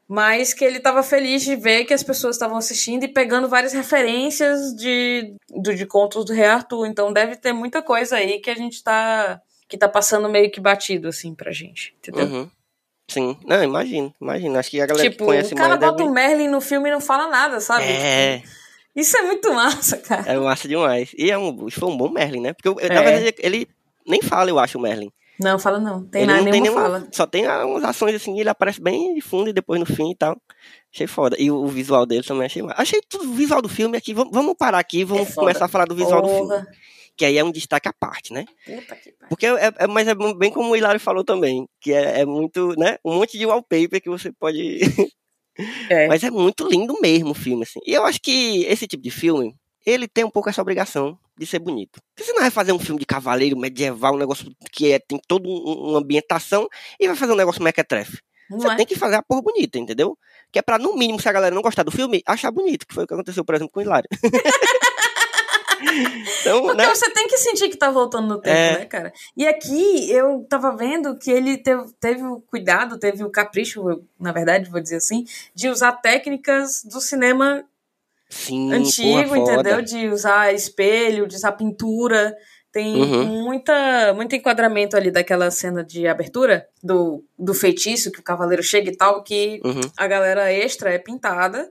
Mas que ele estava feliz de ver que as pessoas estavam assistindo e pegando várias referências de, de, de contos do Rei Arthur. Então deve ter muita coisa aí que a gente está que tá passando meio que batido, assim, pra gente, entendeu? Uhum. Sim, não, imagino, imagino. Acho que a galera tipo, que conhece o cara bota deve... o Merlin no filme e não fala nada, sabe? É. Tipo, isso é muito massa, cara. É massa demais. E é um, foi um bom Merlin, né? Porque, é. na verdade, ele nem fala, eu acho, o Merlin. Não, fala não. Tem ele nada, não tem nenhuma fala. Só tem umas ações assim, ele aparece bem de fundo e depois no fim e tal. Achei foda. E o, o visual dele também achei Achei tudo o visual do filme aqui. Vamos, vamos parar aqui, vamos é começar a falar do visual Porra. do filme que aí é um destaque à parte, né? Puta que Porque é, é, mas é bem como o Hilário falou também, que é, é muito, né? Um monte de wallpaper que você pode. é. [laughs] Mas é muito lindo mesmo o filme, assim. E eu acho que esse tipo de filme, ele tem um pouco essa obrigação de ser bonito. Porque você não vai fazer um filme de cavaleiro medieval, um negócio que é, tem toda uma ambientação, e vai fazer um negócio mequetrefe. Você é. tem que fazer a porra bonita, entendeu? Que é pra, no mínimo, se a galera não gostar do filme, achar bonito, que foi o que aconteceu, por exemplo, com o Hilário. [laughs] Então, Porque né? você tem que sentir que tá voltando no tempo, é. né, cara? E aqui eu tava vendo que ele teve, teve o cuidado, teve o capricho, na verdade, vou dizer assim, de usar técnicas do cinema Sim, antigo, entendeu? De usar espelho, de usar pintura. Tem uhum. muita, muito enquadramento ali daquela cena de abertura do, do feitiço, que o cavaleiro chega e tal, que uhum. a galera extra é pintada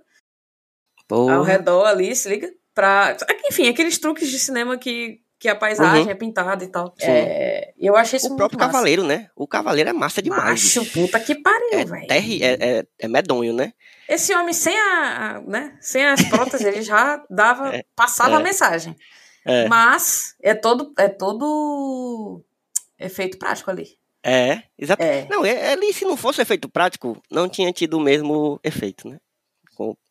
Porra. ao redor ali, se liga? Pra. Enfim, aqueles truques de cinema que, que a paisagem uhum. é pintada e tal. É, eu achei isso O próprio massa. Cavaleiro, né? O Cavaleiro é massa demais. Macho, puta que pariu, é, velho. É, é, é medonho, né? Esse homem sem a, a né, sem as próteses, ele já dava, [laughs] é, passava a é. mensagem. É. Mas é todo, é todo efeito prático ali. É, exato. É. Não, ali se não fosse efeito prático, não tinha tido o mesmo efeito, né?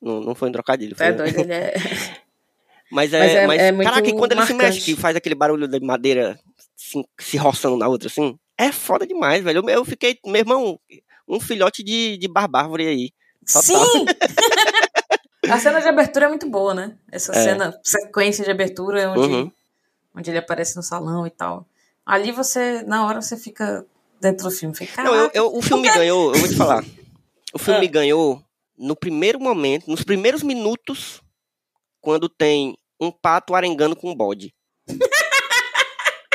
Não, não foi um trocadilho. Foi... É doido, ele é... [laughs] Mas é. Mas, é, mas é caraca, quando ele se mexe, que faz aquele barulho de madeira se, se roçando na outra, assim, é foda demais, velho. Eu, eu fiquei, meu irmão, um filhote de, de barbárvore aí. Total. Sim! [laughs] A cena de abertura é muito boa, né? Essa é. cena, sequência de abertura, onde, uhum. onde ele aparece no salão e tal. Ali você, na hora, você fica dentro do filme. Fica, Não, eu, eu, o filme me ganhou, eu vou te falar. O filme é. me ganhou no primeiro momento, nos primeiros minutos, quando tem um pato arengando com um bode.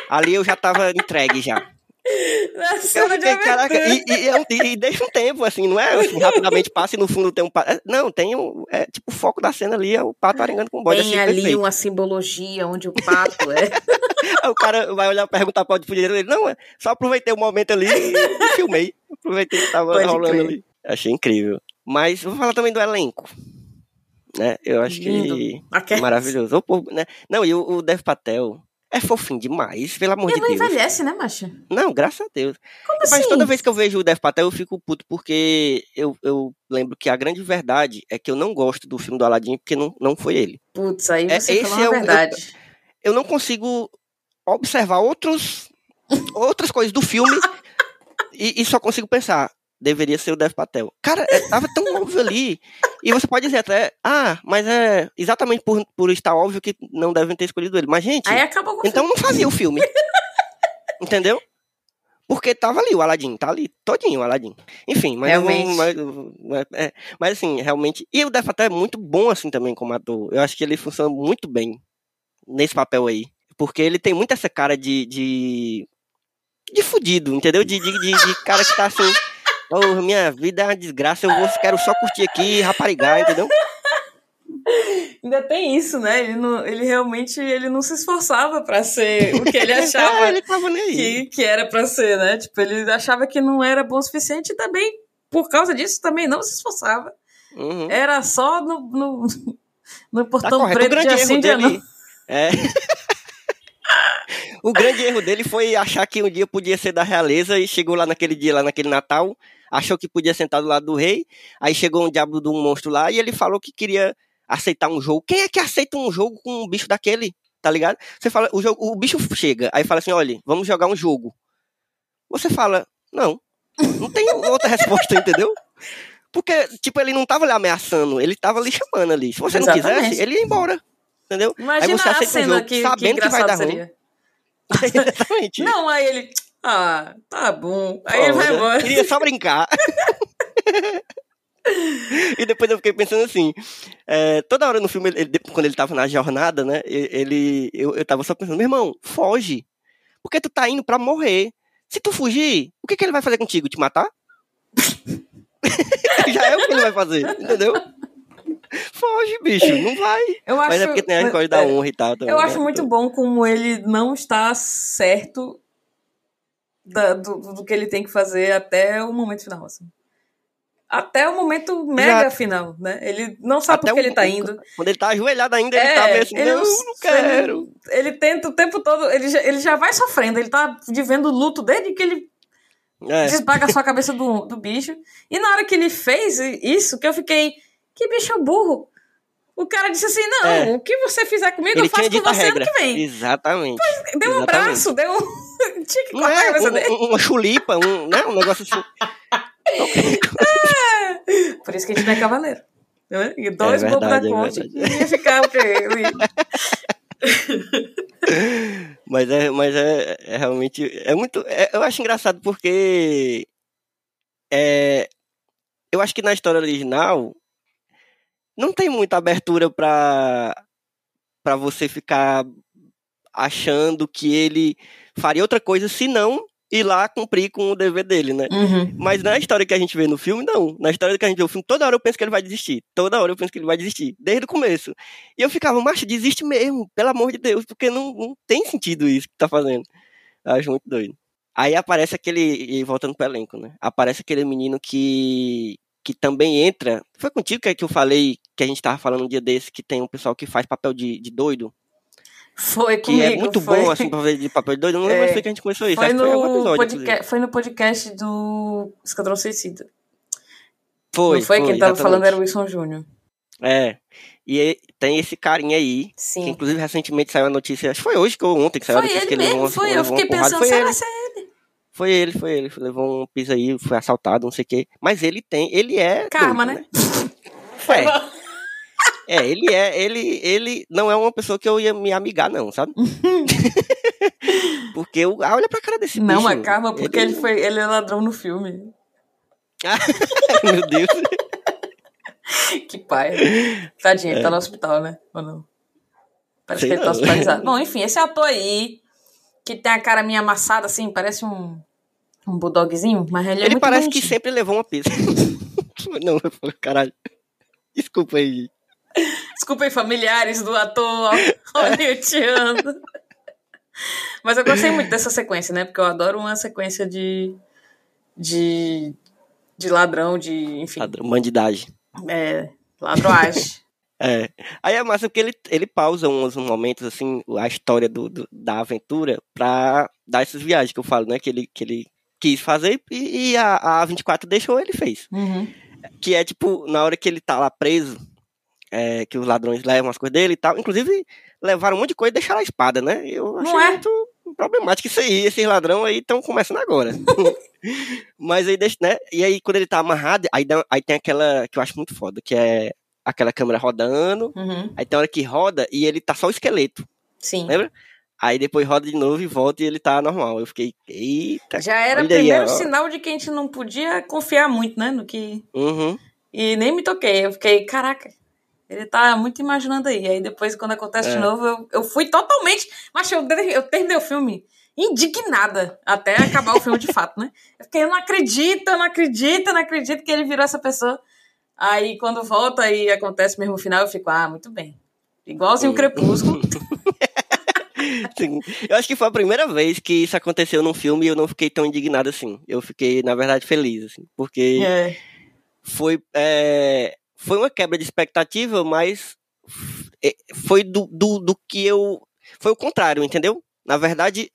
Ali eu já tava entregue já. Na cena de caraca, e, e, e, e, deixa um tempo, assim, não é assim, rapidamente passa e no fundo tem um pato. É, não, tem um. É, tipo, o foco da cena ali é o pato arengando com o bode. Tem ali perfeito. uma simbologia onde o pato é. [laughs] o cara vai olhar perguntar para o dinheiro ele, não, é, só aproveitei o momento ali e filmei. Aproveitei que tava Pode rolando crer. ali. Achei incrível. Mas vou falar também do elenco né? Eu acho Lindo. que é maravilhoso. O povo, né? Não, e o, o Dev Patel é fofinho demais, pelo amor Ele de Deus. Ele não envelhece, né, macho? Não, graças a Deus. Como Mas assim? toda vez que eu vejo o Dev Patel, eu fico puto, porque eu, eu lembro que a grande verdade é que eu não gosto do filme do Aladdin, porque não, não foi ele. Putz, aí é, você é, falou a verdade. Eu, eu não consigo observar outros, outras coisas do filme [laughs] e, e só consigo pensar, deveria ser o Dev Patel. Cara, é, tava tão óbvio ali. E você pode dizer até, ah, mas é exatamente por, por estar óbvio que não devem ter escolhido ele. Mas, gente, então não fazia o filme. [laughs] Entendeu? Porque tava ali o Aladdin, tá ali todinho o Aladdin. Enfim, mas, mas, mas, é, mas assim, realmente. E o Dev Patel é muito bom assim também como ator. Eu acho que ele funciona muito bem nesse papel aí. Porque ele tem muito essa cara de. de, de fudido, entendeu? De, de, de, de cara que tá assim. Oh, minha vida é uma desgraça, eu vou, quero só curtir aqui, raparigar, entendeu? [laughs] Ainda tem isso, né? Ele, não, ele realmente ele não se esforçava pra ser o que ele [laughs] achava É, ele nem aí. que, que era pra ser, né? Tipo, ele achava que não era bom o suficiente e também, por causa disso, também não se esforçava. Uhum. Era só no, no, [laughs] no Tá portão. O preto grande de assim dele. É. o grande erro dele foi achar que um dia podia ser da realeza e chegou lá naquele dia, lá naquele Natal, achou que podia sentar do lado do rei. Aí chegou um diabo de um monstro lá e ele falou que queria aceitar um jogo. Quem é que aceita um jogo com um bicho daquele? Tá ligado? Você fala, o, jogo, o bicho chega, aí fala assim: olha, vamos jogar um jogo. Você fala, não. Não tem outra resposta, [laughs] entendeu? Porque, tipo, ele não tava ali ameaçando, ele tava ali chamando ali. Se você não Exatamente. quisesse, ele ia embora. Entendeu? Imagina aí você a aceita um cena jogo que, que sabendo que, vai engraçado dar ruim. seria. [laughs] Exatamente. Não, aí ele. Ah, tá bom. Aí ele vai embora. Queria só brincar. [laughs] e depois eu fiquei pensando assim, é, toda hora no filme, ele- quando ele tava na jornada, né, ele, eu, eu tava só pensando, meu irmão, foge, porque tu tá indo pra morrer. Se tu fugir, o que, que ele vai fazer contigo? Te matar? [laughs] Já é o que ele vai fazer, entendeu? [laughs] Foge, bicho, não vai. Eu acho, Mas é porque tem a história da é, honra e tal. também, Eu né? acho muito bom como ele não está certo da- do, do que ele tem que fazer até o momento final. Assim. Até o momento mega Exato. final, né? Ele não sabe Até por que ele tá indo. Quando ele tá ajoelhado ainda, ele É, tá meio assim, ele não, não- quero. Ele tenta o tempo todo, ele já, ele já vai sofrendo, ele tá vivendo luto desde que ele É. desbaga só a cabeça do, do bicho. E na hora que ele fez isso, que eu fiquei, que bicho burro. O cara disse assim: não, É. o que você fizer comigo, Ele eu faço com a você ano que vem. Exatamente. Deu um abraço, deu um. [laughs] Tinha que cortar a é cabeça dele. um- um- uma chulipa, um, né? um negócio assim. [laughs] Por isso que a gente não é cavaleiro. Né? E dois É bobos da é corte. verdade. Ia ficar o quê? [laughs] Mas é, mas é, é realmente. É muito. é- eu acho engraçado porque. É, eu acho que na história original não tem muita abertura pra, pra você ficar achando que ele faria outra coisa senão ir lá cumprir com o dever dele, né? Uhum. Mas na história que a gente vê no filme, não. Na história que a gente vê no filme, toda hora eu penso que ele vai desistir. Toda hora eu penso que ele vai desistir. Desde o começo. E eu ficava, macho, desiste mesmo, pelo amor de Deus, porque não, não tem sentido isso que tá fazendo. Eu acho muito doido. Aí aparece aquele. E voltando pro elenco, né? Aparece aquele menino que. Que também entra. Foi contigo que, que eu falei que a gente tava falando um dia desse, que tem um pessoal que faz papel de, de doido. Foi Que comigo. é muito foi, bom, assim, pra fazer de papel de doido. Eu não lembro É, se foi que a gente começou isso. Foi Acho que foi no, episódio. podca- foi no podcast do Esquadrão Suicida. Foi, não foi? Quem tava exatamente. falando era o Wilson Júnior. É. E tem esse carinha aí, que Sim. inclusive recentemente saiu a notícia, acho que foi hoje que ou ontem que saiu a Foi notícia ele que ele mesmo, foi. Eu fiquei pensando, Foi será que é foi ele, foi ele. Levou um piso aí, foi assaltado, não sei o quê. Mas ele tem, ele é. Karma, doido, né? É, é, ele é, ele, ele não é uma pessoa que eu ia me amigar, não, sabe? [laughs] porque eu, ah, olha pra cara desse Não, bicho. é karma, porque ele, foi, ele é ladrão no filme. [laughs] Meu Deus. [laughs] Que pai. Tadinho, ele tá no hospital, né? Ou não? Parece Sei que ele tá não. hospitalizado. Bom, enfim, esse ator aí, que tem a cara minha amassada, assim, parece um, um bulldogzinho, mas ele é Ele muito parece que bonitinho. sempre levou uma pizza. [laughs] não, caralho. Desculpa aí. Desculpem, familiares do ator [laughs] hollywoodiano. Mas eu gostei muito dessa sequência, né? Porque eu adoro uma sequência de. de. de ladrão, de. enfim. Ladrão, Bandidagem. É. Ladroagem. [laughs] É. Aí é massa porque ele, ele pausa uns momentos, assim, a história do, do- da aventura pra dar essas viagens que eu falo, né? Que ele, que ele quis fazer e, e a, a 24 deixou, ele fez. Uhum. Que é tipo, na hora que ele tá lá preso, é, que os ladrões levam as coisas dele e tal. Inclusive, levaram um monte de coisa e deixaram a espada, né? Eu achei Não é? muito. problemático isso aí. Esses ladrão aí estão começando agora. [laughs] Mas aí deixa, né? E aí quando ele tá amarrado, aí, dá, aí tem aquela que eu acho muito foda, que é aquela câmera rodando. Uhum. Aí tem hora que roda e ele tá só o esqueleto. Sim. Lembra? Aí depois roda de novo e volta e ele tá normal. Eu fiquei, eita. Já era o aí, primeiro ó. sinal de que a gente não podia confiar muito, né? No que. Uhum. E nem me toquei. Eu fiquei, caraca, ele tá muito imaginando aí. Aí depois, quando acontece de É. novo, eu, eu fui totalmente. Mas eu, eu terminei o filme indignada até acabar o filme de fato, né? Eu fiquei, eu não acredito, eu não acredito, eu não acredito que ele virou essa pessoa. Aí quando volta e acontece mesmo o final, eu fico, ah, muito bem. Igualzinho o. Crepúsculo. [laughs] Sim. Eu acho que foi a primeira vez que isso aconteceu num filme e eu não fiquei tão indignado assim. Eu fiquei, na verdade, feliz, assim. Porque É. foi, é, foi uma quebra de expectativa, mas é, foi do, do, do que eu. Foi o contrário, entendeu? Na verdade,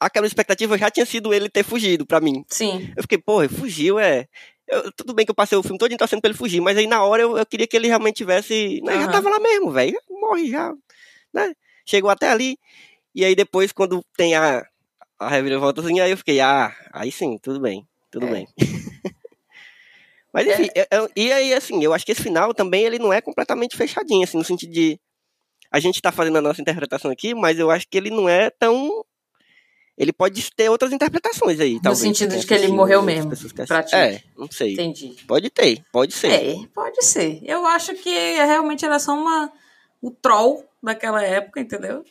a quebra de expectativa já tinha sido ele ter fugido pra mim. Sim. Eu fiquei, porra, fugiu, é. Eu- tudo bem que eu passei o filme todo torcendo pra ele fugir, mas aí na hora eu, eu queria que ele realmente tivesse. Né, Já Aham. tava lá mesmo, velho. Morre já. Né? Chegou até ali. E aí depois, quando tem a, a reviravoltazinha, aí eu fiquei, ah, aí sim, tudo bem. Tudo É. bem. [laughs] mas enfim, eu- eu- e aí assim, eu acho que esse final também ele não é completamente fechadinho, assim, no sentido de. A gente tá fazendo a nossa interpretação aqui, mas eu acho que ele não é tão. Ele pode ter outras interpretações aí, talvez. sentido quem de que ele morreu mesmo, pessoas que pra assistem. ti. É, não sei. Entendi. Pode ter, pode ser. É, pode ser. Eu acho que realmente era só uma, o troll daquela época, entendeu?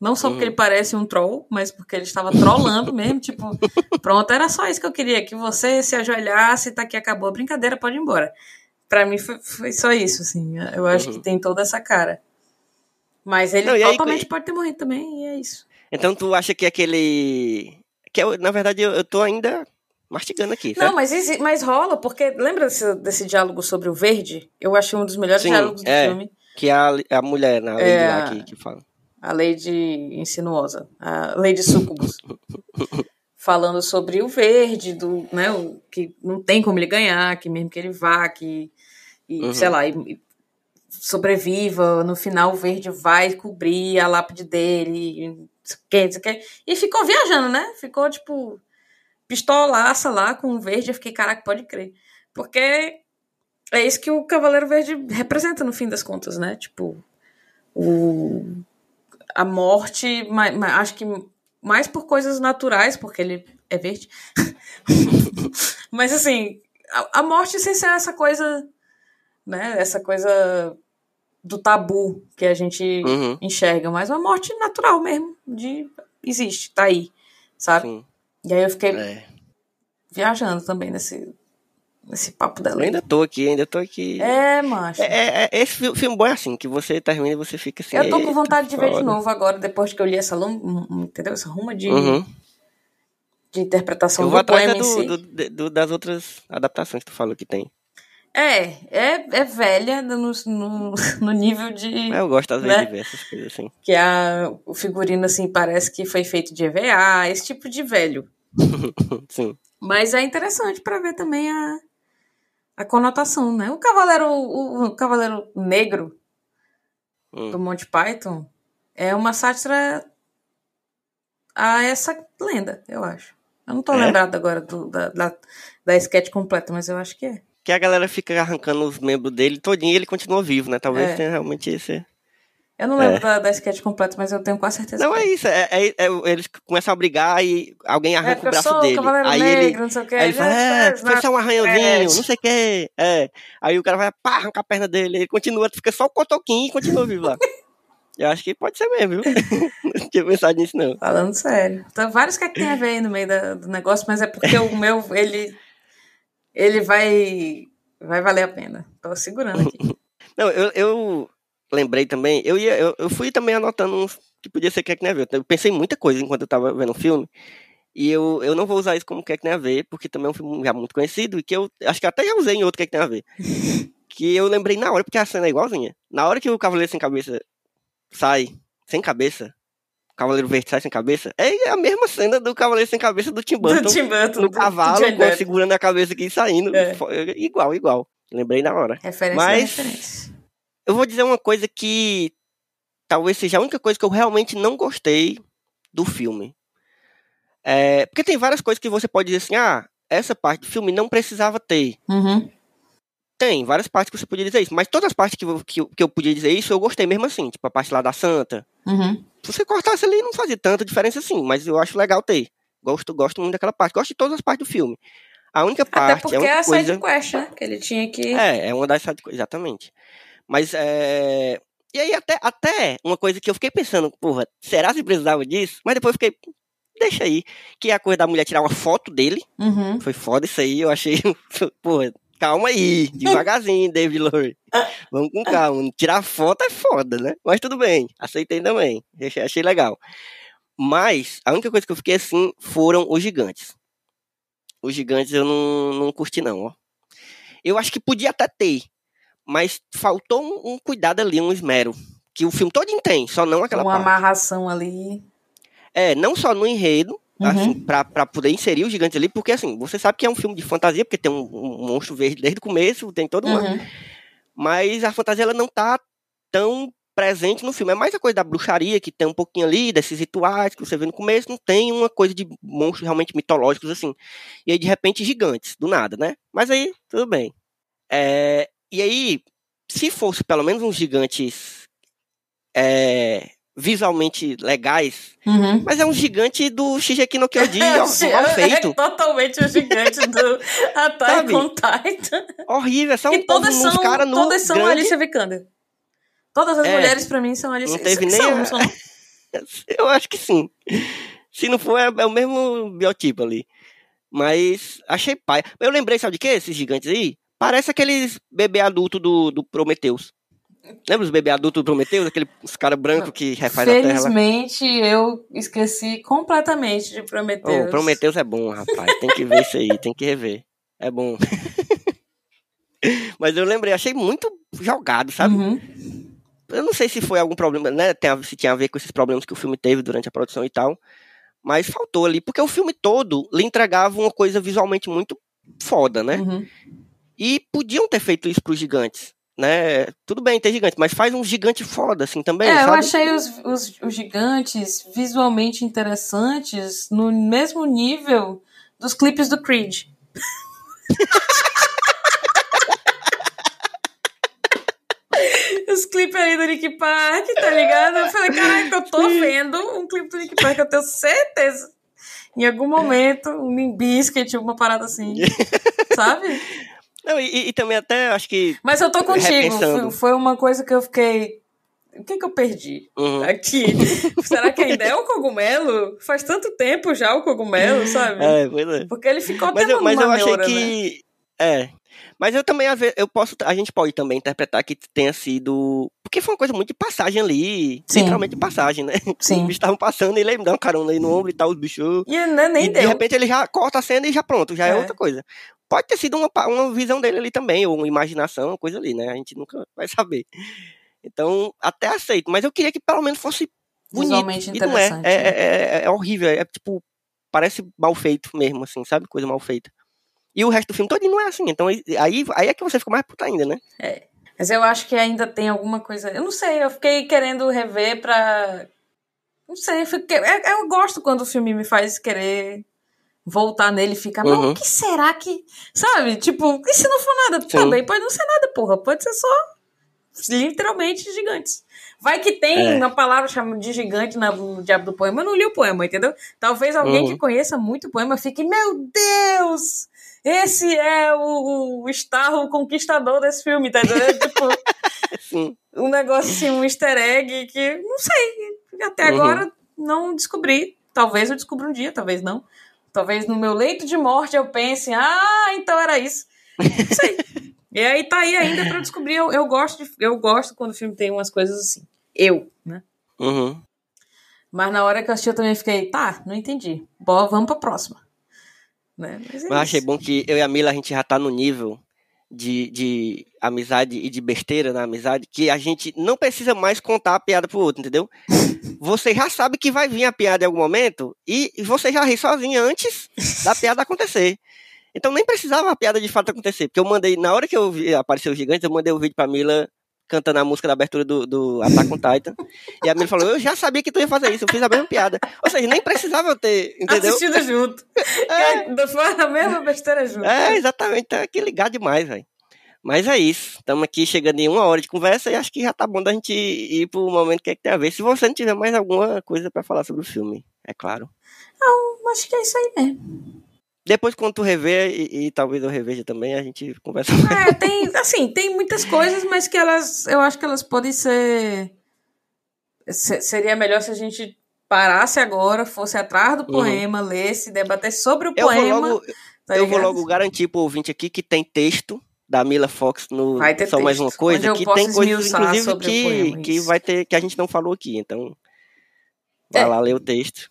Não só porque Uhum. ele parece um troll, mas porque ele estava trollando mesmo, tipo, [laughs] pronto, era só isso que eu queria, que você se ajoelhasse, tá aqui, acabou a brincadeira, pode ir embora. Pra mim foi, foi só isso, assim, eu acho Uhum. que tem toda essa cara. Mas ele Não, e aí- totalmente pode ter morrido também, e é isso. Então tu acha que aquele. Que eu, na verdade eu, eu tô ainda mastigando aqui, certo? Não, mas, mas rola, porque lembra desse, desse diálogo sobre o verde? Eu achei um dos melhores Sim, diálogos do é. filme. Que é a, a mulher na lei É. lá que, que fala. a Lady Insinuosa, a Lady Sucubus, [laughs] falando sobre o verde, do, né, o, que não tem como ele ganhar, que mesmo que ele vá, que, e, Uhum. sei lá, e, e sobreviva, no final o verde vai cobrir a lápide dele, sei o que, não sei o que, e ficou viajando, né, ficou, tipo, pistolaça lá com o verde, eu fiquei, caraca, pode crer, porque é isso que o Cavaleiro Verde representa no fim das contas, né, tipo, o a morte, acho que mais por coisas naturais, porque ele é verde. [laughs] Mas assim, a, a morte sem ser essa coisa, né? Essa coisa do tabu que a gente Uhum, enxerga, mas uma morte natural mesmo, de existe, tá aí, sabe? sim. E aí eu fiquei É. viajando também nesse, nesse papo Eu dela. ainda tô aqui, ainda tô aqui. É, macho. É, é- é- esse fi- filme bom é assim, que você termina e você fica assim. eu tô com "Eita, vontade de ver de foda." novo agora, depois que eu li essa longa, entendeu? Essa ruma de, Uhum. de interpretação Eu vou do atrás poema é em si. do, do- do- das outras adaptações que tu falou que tem. É, é, é velha no, no, no nível de. Mas eu gosto às vezes Né? de ver essas coisas assim. Que a, o figurino, assim, parece que foi feito de EVA, esse tipo de velho. [laughs] Sim. Mas é interessante pra ver também a, a conotação, né? O Cavaleiro, o, o Cavaleiro Negro Hum. do Monty Python é uma sátira a essa lenda, eu acho. Eu não tô É? lembrada agora do, da, da, da sketch completa, mas eu acho que é. Que a galera fica arrancando os membros dele todinho e ele continua vivo, né? Talvez É. tenha realmente esse. Eu não lembro da, da sketch completa, mas eu tenho quase certeza Não que é isso, é, é- é- eles começam a brigar e alguém É, arranca o braço o dele. Cavaleiro Aí Negro, ele, não sei o que. aí ele fala, é, foi só um arranhãozinho, não sei o que. É. Aí o cara vai pá, arrancar a perna dele, ele continua, fica só o cotoquinho e continua vivo lá. [laughs] Eu acho que pode ser mesmo, viu? [laughs] não tinha pensado nisso, não. Falando sério. Então, vários que tem a ver aí no meio da- do negócio, mas é porque o meu, ele, ele vai, vai valer a pena. Tô segurando aqui. [laughs] Não, eu, eu lembrei também, eu, ia, eu, eu fui também anotando uns que podia ser Quer Que Nem a Ver. Eu pensei em muita coisa enquanto eu tava vendo o filme. E eu, eu não vou usar isso como Quer Que Nem a Ver, porque também é um filme já muito conhecido e que eu acho que até já usei em outro Quer Que Nem a Ver. [laughs] que eu lembrei na hora, porque a cena é igualzinha. Na hora que o Cavaleiro Sem Cabeça sai sem cabeça, Cavaleiro Verde sai sem cabeça, é a mesma cena do Cavaleiro Sem Cabeça do Tim Burton. do Tim Burton. no do- do cavalo, com- Depp. segurando a cabeça aqui e saindo. É. Fo- Igual, igual. Lembrei na hora. Referência Mas- referência. Eu vou dizer uma coisa que talvez seja a única coisa que eu realmente não gostei do filme. É, porque tem várias coisas que você pode dizer assim, ah, essa parte do filme não precisava ter. Uhum. Tem várias partes que você podia dizer isso, mas todas as partes que, eu- que, que eu podia dizer isso, eu gostei mesmo assim. Tipo, a parte lá da Santa. Uhum. Se você cortasse ali, não fazia tanta diferença assim, mas eu acho legal ter. Gosto, gosto muito daquela parte. Gosto de todas as partes do filme. A única Até parte, porque a é a coisa... side quest, né? Que ele tinha que. É, é uma das side exatamente. Mas é. E aí, até, até uma coisa que eu fiquei pensando, porra, será que precisava disso? Mas depois eu fiquei, deixa aí. Que é a coisa da mulher tirar uma foto dele. Uhum. Foi foda isso aí, eu achei. [laughs] Porra, calma aí, devagarzinho, David Lowery. [laughs] Vamos com calma. Tirar foto é foda, né? Mas tudo bem, aceitei também. Achei, achei legal. Mas a única coisa que eu fiquei assim foram os gigantes. Os gigantes eu não, não curti, não, ó. Eu acho que podia até ter, mas faltou um, um cuidado ali, um esmero. Que o filme todo tem, só não aquela Uma parte. amarração ali. É, não só no enredo, Uhum. assim, pra, pra poder inserir os gigantes ali, porque assim, você sabe que é um filme de fantasia, porque tem um, um monstro verde desde o começo, tem todo uma. Uhum. Mas a fantasia ela não tá tão presente no filme. É mais a coisa da bruxaria, que tem um pouquinho ali, desses rituais que você vê no começo, não tem uma coisa de monstros realmente mitológicos assim. E aí, de repente, gigantes, do nada, né? Mas aí, tudo bem. É, e aí, se fosse pelo menos uns gigantes é, visualmente legais, Uhum. mas é um gigante do Shigeki no Kyojin, ó, [laughs] mal feito, É totalmente o gigante do [laughs] Attack on Titan. horrível, é um e todas uns são, cara nu, todas são grande. Alicia Vikander. Todas as É. mulheres pra mim são Alicia Não teve nem são, a- são. [laughs] Eu acho que sim. Se não for, é, é o mesmo biotipo ali. Mas achei pai. Eu lembrei, sabe de quê? Esses gigantes aí? Parece aqueles bebê adulto do, do Prometheus. Lembra os bebê adultos do Prometheus? Aqueles caras brancos que refaz a terra? Felizmente, eu esqueci completamente de Prometheus. Oh, Prometheus é bom, rapaz. Tem que ver isso aí, tem que rever. É bom. [laughs] Mas eu lembrei, achei muito jogado, sabe? Uhum. Eu não sei se foi algum problema, né? se tinha a ver com esses problemas que o filme teve durante a produção e tal. Mas faltou ali, porque o filme todo lhe entregava uma coisa visualmente muito foda, né? Uhum. E podiam ter feito isso pros gigantes, né? Tudo bem ter gigante, mas faz um gigante foda, assim, também, É, eu sabe? achei os, os, os gigantes visualmente interessantes no mesmo nível dos clipes do Creed. Os clipes ali do Nick Park, tá ligado? Eu falei, caraca, eu tô vendo um clipe do Nick Park, eu tenho certeza. Em algum momento, um Limp Bizkit, uma parada assim. [laughs] sabe? Não, e, e também até acho que. Mas eu tô contigo. Foi, foi uma coisa que eu fiquei. O que que eu perdi? uhum. aqui. [laughs] Será que ainda é o cogumelo? Faz tanto tempo já o cogumelo, sabe? É, pois é. Porque ele ficou Mas até eu, mas eu achei né? que. É. Mas eu também, eu posso. A gente pode também interpretar que tenha sido. Porque foi uma coisa muito de passagem ali. Sim. Literalmente de passagem, né? Os Sim. bichos estavam passando e ele me dá um carona aí no ombro e tal, os bichos. E né, nem e deu. de repente ele já corta a cena e já pronto, já é, É. outra coisa. Pode ter sido uma, uma visão dele ali também, ou uma imaginação, uma coisa ali, né? A gente nunca [laughs] vai saber. Então, até aceito. Mas eu queria que pelo menos fosse bonito. Visualmente e não é. interessante, É, né? é, é- é horrível. É tipo, parece mal feito mesmo, assim, sabe? Coisa mal feita. E o resto do filme todo não é assim. Então aí, aí é que você fica mais puta ainda, né? Mas eu acho que ainda tem alguma coisa. Eu não sei, eu fiquei querendo rever pra. Não sei, eu, fiquei... é- eu gosto quando o filme me faz querer voltar nele e ficar, mas Uhum. o que será que. Sabe? Tipo, e se não for nada? Sim. Também pode não ser nada, porra. Pode ser só literalmente gigantes. Vai que tem É. uma palavra chamada de gigante na- no Diabo do Poema. Eu não li o poema, entendeu? Talvez alguém Uhum. que conheça muito o poema fique, meu Deus! Esse é o, o Starro conquistador desse filme, tá entendendo? tipo, [laughs] Sim. um negócio assim, um easter egg que, não sei, até Uhum. agora não descobri. Talvez eu descubra um dia, talvez não. Talvez no meu leito de morte eu pense, ah, então era isso. Não sei. [laughs] e aí tá aí ainda pra eu descobrir. Eu, eu, gosto de- eu gosto quando o filme tem umas coisas assim. Eu, né? Uhum. Mas na hora que eu assisti eu também fiquei, tá, não entendi. Bom, vamos pra próxima. Né? Mas é Mas achei bom que eu e a Mila, a gente já tá no nível de, de amizade e de besteira na amizade, que a gente não precisa mais contar a piada pro outro, entendeu? [laughs] Você já sabe que vai vir a piada em algum momento e você já ri sozinho antes da piada acontecer. Então nem precisava a piada de fato acontecer, porque eu mandei, na hora que eu vi, apareceu o gigante, eu mandei o vídeo pra Mila cantando a música da abertura do, do Attack on Titan. E a Mila falou, eu já sabia que tu ia fazer isso, eu fiz a mesma piada. Ou seja, nem precisava eu ter, entendeu? Assistido junto. [laughs] é. Foi a mesma besteira junto. É, exatamente, tá aqui ligado demais, velho. Mas é isso. Estamos aqui chegando em uma hora de conversa e acho que já tá bom da gente ir pro momento que é que tem a ver. Se você não tiver mais alguma coisa para falar sobre o filme, é claro. Não, acho que é isso aí mesmo. Depois, quando tu rever, e, e, talvez eu reveja também, a gente conversa mais. É, tem, assim, tem muitas coisas, mas que elas, eu acho que elas podem ser. Seria melhor se a gente parasse agora, fosse atrás do uhum. poema, uhum. lesse, debatesse sobre o eu poema. Vou logo, tá eu vou logo garantir pro ouvinte aqui que tem texto da Mila Fox no vai ter Só texto, Mais Uma Coisa, que tem coisas, inclusive, que, poema, que vai ter, que a gente não falou aqui. Então, vai é. lá ler o texto.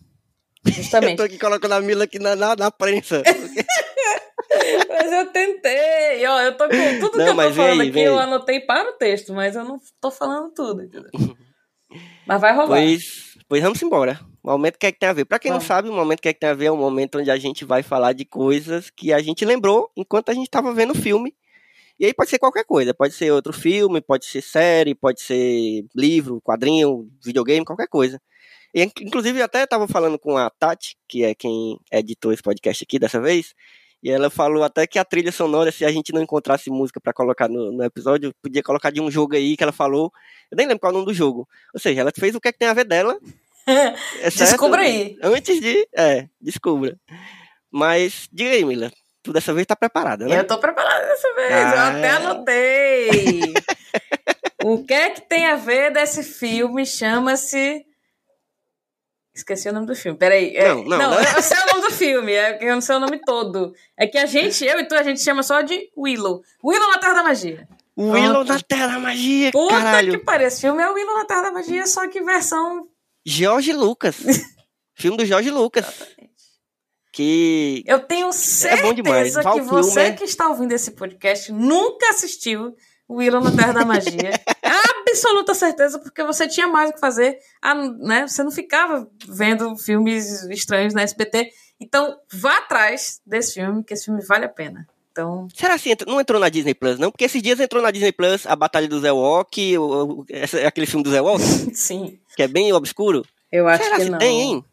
Justamente. [laughs] eu tô aqui colocando a Mila aqui na, na, na prensa. [laughs] mas eu tentei, ó, eu tô com tudo não, que eu tô falando aí, aqui, eu anotei para o texto, mas eu não tô falando tudo, entendeu? [laughs] mas vai rolar. Pois, pois vamos embora. O momento que é que tem a ver. Para quem não sabe, o momento que é que tem a ver é o momento onde a gente vai falar de coisas que a gente lembrou enquanto a gente estava vendo o filme. E aí pode ser qualquer coisa, pode ser outro filme, pode ser série, pode ser livro, quadrinho, videogame, qualquer coisa. E, inclusive, até estava falando com a Tati, que é quem editou esse podcast aqui dessa vez, e ela falou até que a trilha sonora, se a gente não encontrasse música para colocar no, no, episódio, podia colocar de um jogo aí que ela falou. Eu nem lembro qual é o nome do jogo. Ou seja, ela fez o que é que tem a ver dela. [laughs] É descubra aí. Antes de. É, descubra. Mas, diga aí, Mila. Tu dessa vez tá preparada, né? Eu tô preparada dessa vez. Ah, eu até anotei. [laughs] o que é que tem a ver desse filme? Chama-se Esqueci o nome do filme. Peraí. É, não, não, não, eu sei o nome do filme, é, eu não sei o nome todo. É que a gente, eu e tu, a gente chama só de Willow. Willow na Terra da Magia. Willow na Terra da Magia, Puta caralho. que pariu. Esse filme é o Willow na Terra da Magia, só que versão... Jorge Lucas. [laughs] filme do Jorge Lucas. Que... Eu tenho certeza é bom demais. que você é... que está ouvindo esse podcast nunca assistiu Willow na Terra da Magia. Absoluta certeza, porque você tinha mais o que fazer. Ah, né? Você não ficava vendo filmes estranhos na SBT. Então, vá atrás desse filme, que esse filme vale a pena. Então... Será assim? Não entrou na Disney Plus, não? Porque esses dias entrou na Disney Plus a Batalha do Zé Walk, aquele filme do Zé Walk. [laughs] Sim. Que é bem obscuro. Eu acho Será que não. tem, hein?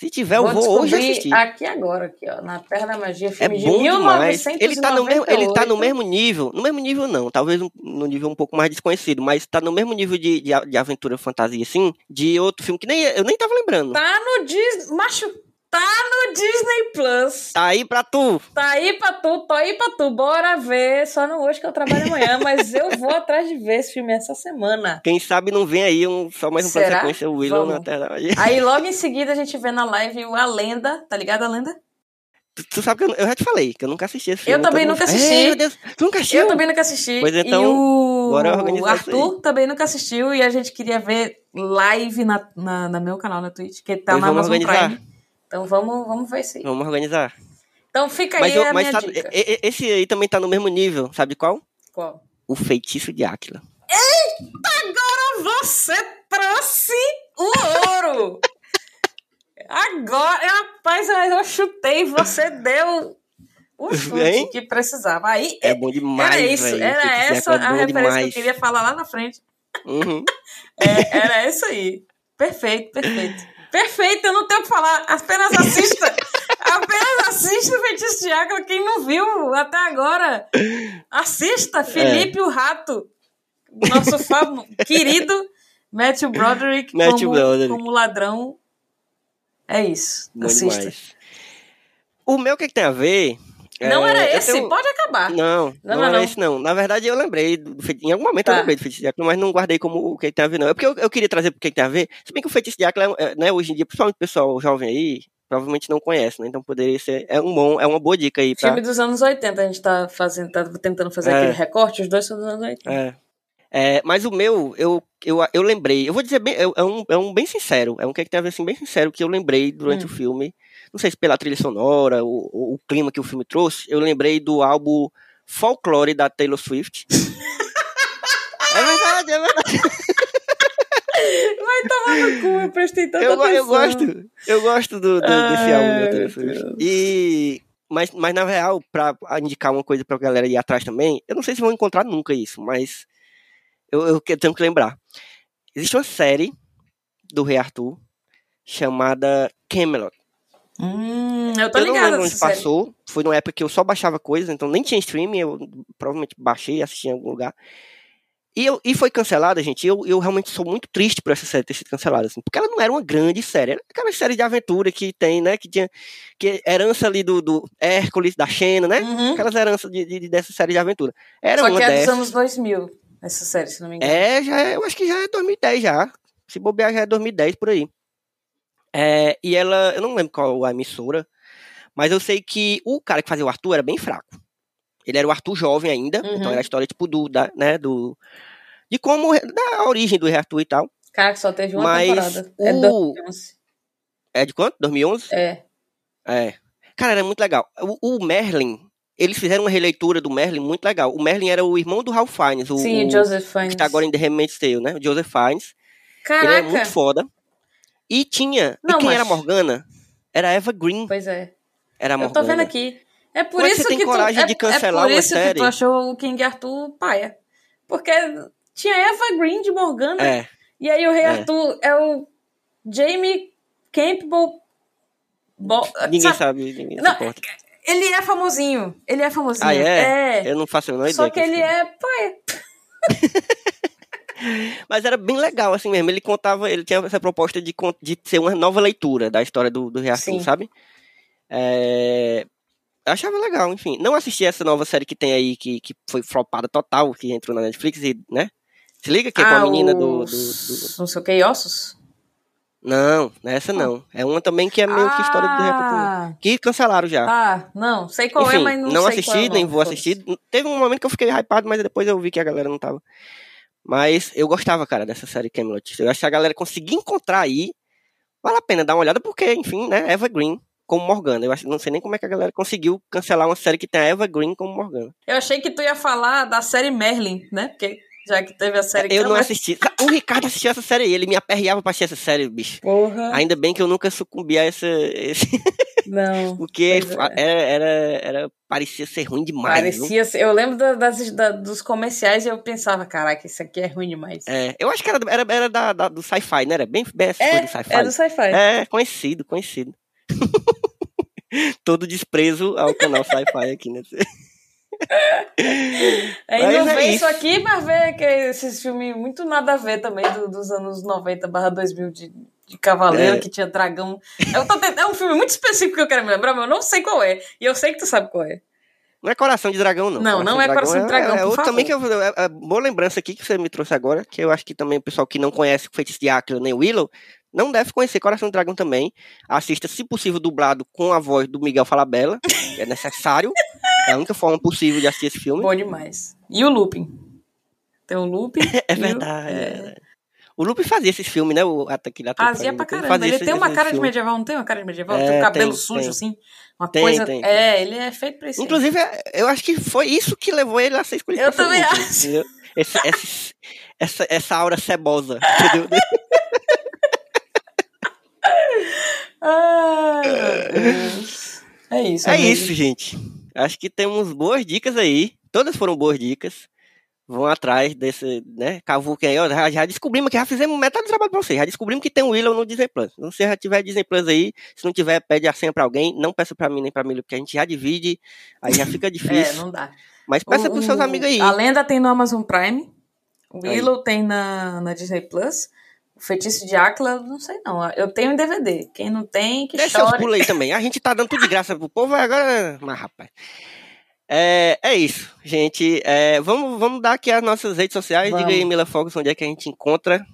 Se tiver, eu vou hoje assistir. Aqui agora, aqui, ó, na Terra da Magia, é filme é de bom 1998. Demais. Ele tá, no mesmo, ele tá no mesmo nível, no mesmo nível não, talvez no nível um pouco mais desconhecido, mas tá no mesmo nível de, de, de aventura fantasia, assim, de outro filme que nem eu nem tava lembrando. Tá no Disney, macho, Tá no Disney Plus. Tá aí pra tu. Tá aí pra tu, tô aí pra tu. Bora ver. Só não hoje que eu trabalho amanhã, mas eu vou atrás de ver esse filme essa semana. Quem sabe não vem aí um, só mais um pra sequência, o Willow Vamos. na Terra. Aí logo em seguida a gente vê na live A Lenda, tá ligado a Lenda? Tu, tu sabe que eu, eu, já te falei que eu nunca assisti esse filme. Eu também nunca assisti. É, meu Deus, tu nunca assistiu? Eu também nunca assisti. Pois então, e o, o Arthur também nunca assistiu e a gente queria ver live na, na, na meu canal na Twitch, que tá pois na Amazon organizar. Prime. Então vamos, vamos ver isso aí. Vamos organizar. Então fica aí mas eu, a mas minha dica. Esse aí também tá no mesmo nível, sabe qual? Qual? O Feitiço de Áquila. Eita, agora você trouxe o ouro! agora, rapaz, eu chutei, você deu o chute hein? que precisava. Aí, é bom demais, Era isso, véio. era essa é a referência demais. que eu queria falar lá na frente. Uhum. é, era isso aí. Perfeito, perfeito. Perfeito, eu não tenho o que falar. Apenas assista. [laughs] apenas assista o Feitiço de Água. Quem não viu até agora, assista. Felipe é. o Rato. Nosso famo, querido Matthew Broderick Matthew como, Broderick. como ladrão. É isso. Assista. O meu que, que tem a ver não é, era esse? Tenho... Pode acabar. Não, não, não, não era não. esse não. Na verdade, eu lembrei, do... em algum momento tá. eu lembrei do feitiço de Áquila, mas não guardei como o que tem a ver, não. É porque eu, eu queria trazer o que tem a ver, se bem que o feitiço de Áquila, é, né, hoje em dia, principalmente o pessoal jovem aí, provavelmente não conhece, né? Então poderia ser, é, um bom, é uma boa dica aí. Pra... Filme dos anos 80, a gente tá, fazendo, tá tentando fazer é. aquele recorte, os dois são dos anos 80. É. É, mas o meu, eu, eu, eu lembrei, eu vou dizer bem, é, um, é um bem sincero, é um que tem a ver assim, bem sincero que eu lembrei durante hum. o filme não sei se pela trilha sonora, o, o clima que o filme trouxe, eu lembrei do álbum Folklore da Taylor Swift. [laughs] é verdade, é verdade. Vai tomar no cu, eu prestei tanta eu, atenção. Eu gosto, eu gosto do, do desse álbum da Taylor Swift. E, mas, mas na real, pra indicar uma coisa pra galera ir atrás também, eu não sei se vão encontrar nunca isso, mas Eu, eu tenho que lembrar. Existe uma série do Rei Arthur chamada Camelot. Hum, eu tô eu não lembro onde série. passou. Foi numa época que eu só baixava coisas, então nem tinha streaming. Eu provavelmente baixei e assisti em algum lugar. E, eu, e foi cancelada, gente. Eu, eu realmente sou muito triste por essa série ter sido cancelada, assim, porque ela não era uma grande série. Era aquela série de aventura que tem, né? Que tinha que herança ali do, do Hércules, da Xena, né? Uhum. Aquelas heranças de, de- dessa série de aventura. Era Só uma que é dos dessas. anos 2000, essa série, se não me engano. É, já é, eu acho que já é 2010 já. Se bobear já é 2010 por aí. É, e ela, eu não lembro qual a emissora, mas eu sei que o cara que fazia o Arthur era bem fraco. Ele era o Arthur jovem ainda, Uhum. então era a história tipo do, da, né, do de como da origem do Arthur e tal. Cara, que só teve uma Mas temporada. É o- 2011. É de quanto? 2011? É. É. Cara, era muito legal. O, o Merlin, eles fizeram uma releitura do Merlin muito legal. O Merlin era o irmão do Ralph Fiennes, o, Sim, o Joseph que Fiennes. está agora em The Handmaid's Tale, né? O Joseph Fiennes. Ele é Caraca! muito foda. E tinha. Não, e quem mas- era a Morgana? Era a Eva Green. Pois é. Era a Eu Morgana. tô vendo aqui. É por Como é que isso você tem que coragem tu, de é- cancelar é, por uma isso série? que tu achou o King Arthur paia. Porque tinha Eva Green de Morgana É. e aí o Rei É. Arthur é o Jamie Campbell. Bo... Ninguém sabe? sabe, ninguém Não, importa. Ele é famosinho. Ele é famosinho. Ah, é? É. Eu não faço a menor Só ideia. que quem ele seja. é paia. [laughs] Mas era bem legal, assim mesmo. Ele contava, ele tinha essa proposta de, de ser uma nova leitura da história do, do Rei Arthur, Sim. sabe? É... Eu achava legal, enfim. Não assisti essa nova série que tem aí, que, que foi flopada total, que entrou na Netflix e, né? Se liga que é com a Ah, menina do, do, do- Não sei o que, ossos? Não, não é essa não. É uma também que é meio que história do também. Ah, Que cancelaram já. tá. Não, sei qual Enfim, é, mas não, sei assisti, qual é nem vou assistir. Teve um momento que eu fiquei hypado, mas depois eu vi que a galera não tava. Mas eu gostava, cara, dessa série Camelot. Eu acho que a galera conseguir encontrar aí, vale a pena dar uma olhada, porque, enfim, né, Eva Green como Morgana. Eu acho, não sei nem como é que a galera conseguiu cancelar uma série que tem a Eva Green como Morgana. Eu achei que tu ia falar da série Merlin, né? Porque já que teve a série Eu não assisti. O Ricardo assistiu essa série ele me aperreava pra assistir essa série, bicho. Porra. Ainda bem que eu nunca sucumbi a essa. Esse, Não. [laughs] porque é. era, era, era- parecia ser ruim demais. Parecia. Eu lembro da- das, da- dos comerciais e eu pensava, caraca, isso aqui é ruim demais. É, eu acho que era, era, era da, da- do sci-fi, né? Era bem, bem essa coisa do sci-fi. é do sci-fi. É, conhecido, conhecido. [laughs] Todo desprezo ao canal Sci-Fi aqui, né? [laughs] Aí Mas não é vê isso isso. aqui, mas vê que esses filmes muito nada a ver também do- dos anos 90 barra 2000 de, de Cavaleiro, É. que tinha dragão. Tentando- é um filme muito específico que eu quero me lembrar, mas eu não sei qual é. E eu sei que tu sabe qual é. Não é Coração de Dragão, não. Não, não é Coração de Dragão, É, é favor. também que eu, é, é boa lembrança aqui que você me trouxe agora, que eu acho que também o pessoal que não conhece o Feitiço de Áquila nem Willow, não deve conhecer Coração de Dragão também. Assista, se possível, dublado com a voz do Miguel Falabella, é necessário. [laughs] é a única forma possível de assistir esse filme. Bom demais. E o Lupin. Tem o Lupin. [laughs] É e o- verdade. é. O Lupe fazia esses filmes, né? O, aquele ator que Fazia pra caramba. fazia Ele esses- tem uma cara de filmes. medieval, não tem uma cara de medieval? É, tem um cabelo tem, sujo, tem. assim. Uma Tem, coisa. tem. É, ele é feito pra isso. Inclusive, é, eu acho que foi isso que levou ele a ser escolhido Eu também Lupe, acho. Esse, esse- essa, essa aura cebosa, entendeu? [laughs] Deus. É isso. É amigo. isso, gente. Acho que temos boas dicas aí. Todas foram boas dicas. Vão atrás desse, né? Cavuque aí, ó. Já, já descobrimos que já fizemos metade do trabalho pra vocês. Já descobrimos que tem o Willow no Disney Plus. Se você já tiver Disney Plus aí, se não tiver, pede a senha pra alguém. Não peça pra mim nem pra mim, porque a gente já divide. Aí já fica [laughs] É, difícil. não dá. Mas peça O- pros seus o- amigos aí. A lenda tem no Amazon Prime. O Aí. Willow tem na, na Disney Plus. O Feitiço de Áquila, não sei não. Eu tenho em DVD. Quem não tem, que Deixa chore. pulos aí também. A gente tá dando tudo de graça pro povo agora. Mas, rapaz. É, é isso, gente. É, vamos, vamos dar aqui as nossas redes sociais. Vamos. Diga aí, Mila Fogos, onde é que a gente encontra.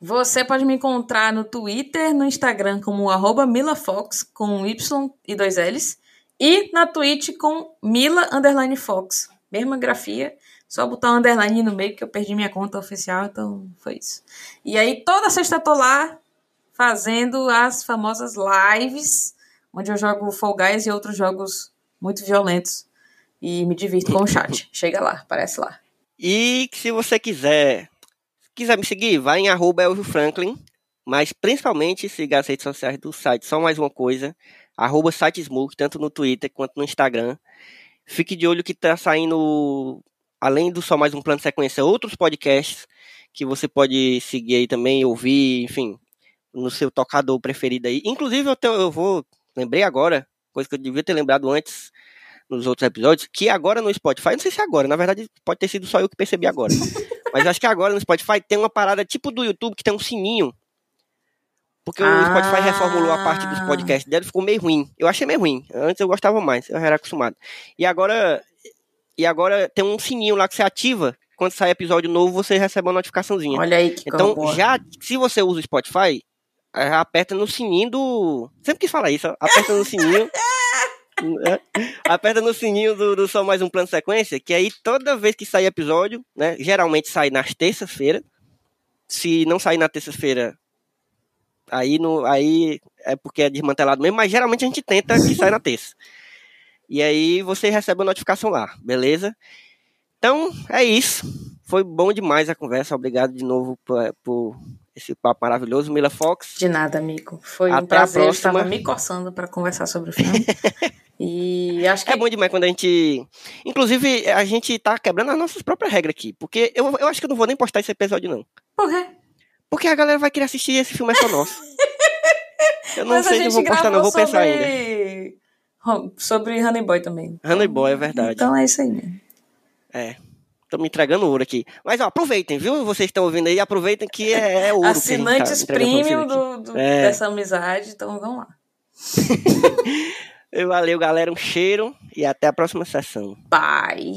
Você pode me encontrar no Twitter, no Instagram como arroba MilaFox, com Y e dois L's. E na Twitch com Mila underline Fox. Mesma grafia, só botar um underline no meio que eu perdi minha conta oficial, então foi isso. E aí toda sexta eu tô lá fazendo as famosas lives, onde eu jogo Fall Guys e outros jogos muito violentos. E me divirto com o chat. [laughs] Chega lá, aparece lá. E se você quiser, quiser me seguir, vai em arroba Elvio Franklin. Mas principalmente siga as redes sociais do site. Só mais uma coisa. Arroba site Smoke, tanto no Twitter quanto no Instagram. Fique de olho que tá saindo além do Só Mais Um Plano de Sequência, outros podcasts que você pode seguir aí também, ouvir, enfim, no seu tocador preferido aí. Inclusive, eu, te, eu vou, lembrei agora, coisa que eu devia ter lembrado antes nos outros episódios, que agora no Spotify, não sei se é agora, na verdade pode ter sido só eu que percebi agora. [laughs] mas acho que agora no Spotify tem uma parada tipo do YouTube que tem um sininho. Porque ah. o Spotify reformulou a parte dos ah. podcasts dele, ficou meio ruim. Eu achei meio ruim. Antes eu gostava mais, eu era acostumado. E agora e agora tem um sininho lá que você ativa quando sai episódio novo, você recebe uma notificaçãozinha. Olha aí que Então, já se você usa o Spotify, aperta no sininho do. Sempre quis falar isso, aperta no sininho. [laughs] Né? aperta no sininho do, do Só Mais Um Plano Sequência, que aí toda vez que sair episódio, né? Geralmente sai nas terças-feiras. Se não sair na terça-feira, aí, no, aí é porque é desmantelado mesmo, mas geralmente a gente tenta que saia na terça. E aí você recebe a notificação lá, beleza? Então, é isso. Foi bom demais a conversa. Obrigado de novo por, por esse papo maravilhoso, Mila Fox. De nada, amigo. Foi Até um prazer. Eu estava me coçando para conversar sobre o filme. [laughs] e acho que. É bom demais quando a gente. Inclusive, a gente tá quebrando as nossas próprias regras aqui. Porque eu, eu acho que eu não vou nem postar esse episódio, não. Por quê? Porque a galera vai querer assistir esse filme é só nosso. [laughs] eu não Mas sei se eu vou postar, não. Vou sobre... pensar ainda. Sobre Honey Boy também. Honey Boy, é verdade. Então é isso aí mesmo. É. Tô me entregando ouro aqui. Mas ó, aproveitem, viu? Vocês estão ouvindo aí, aproveitem que é, é ouro. Assinantes tá premium do, do é. dessa amizade, então vamos lá. [laughs] Valeu, galera. Um cheiro e até a próxima sessão. Bye.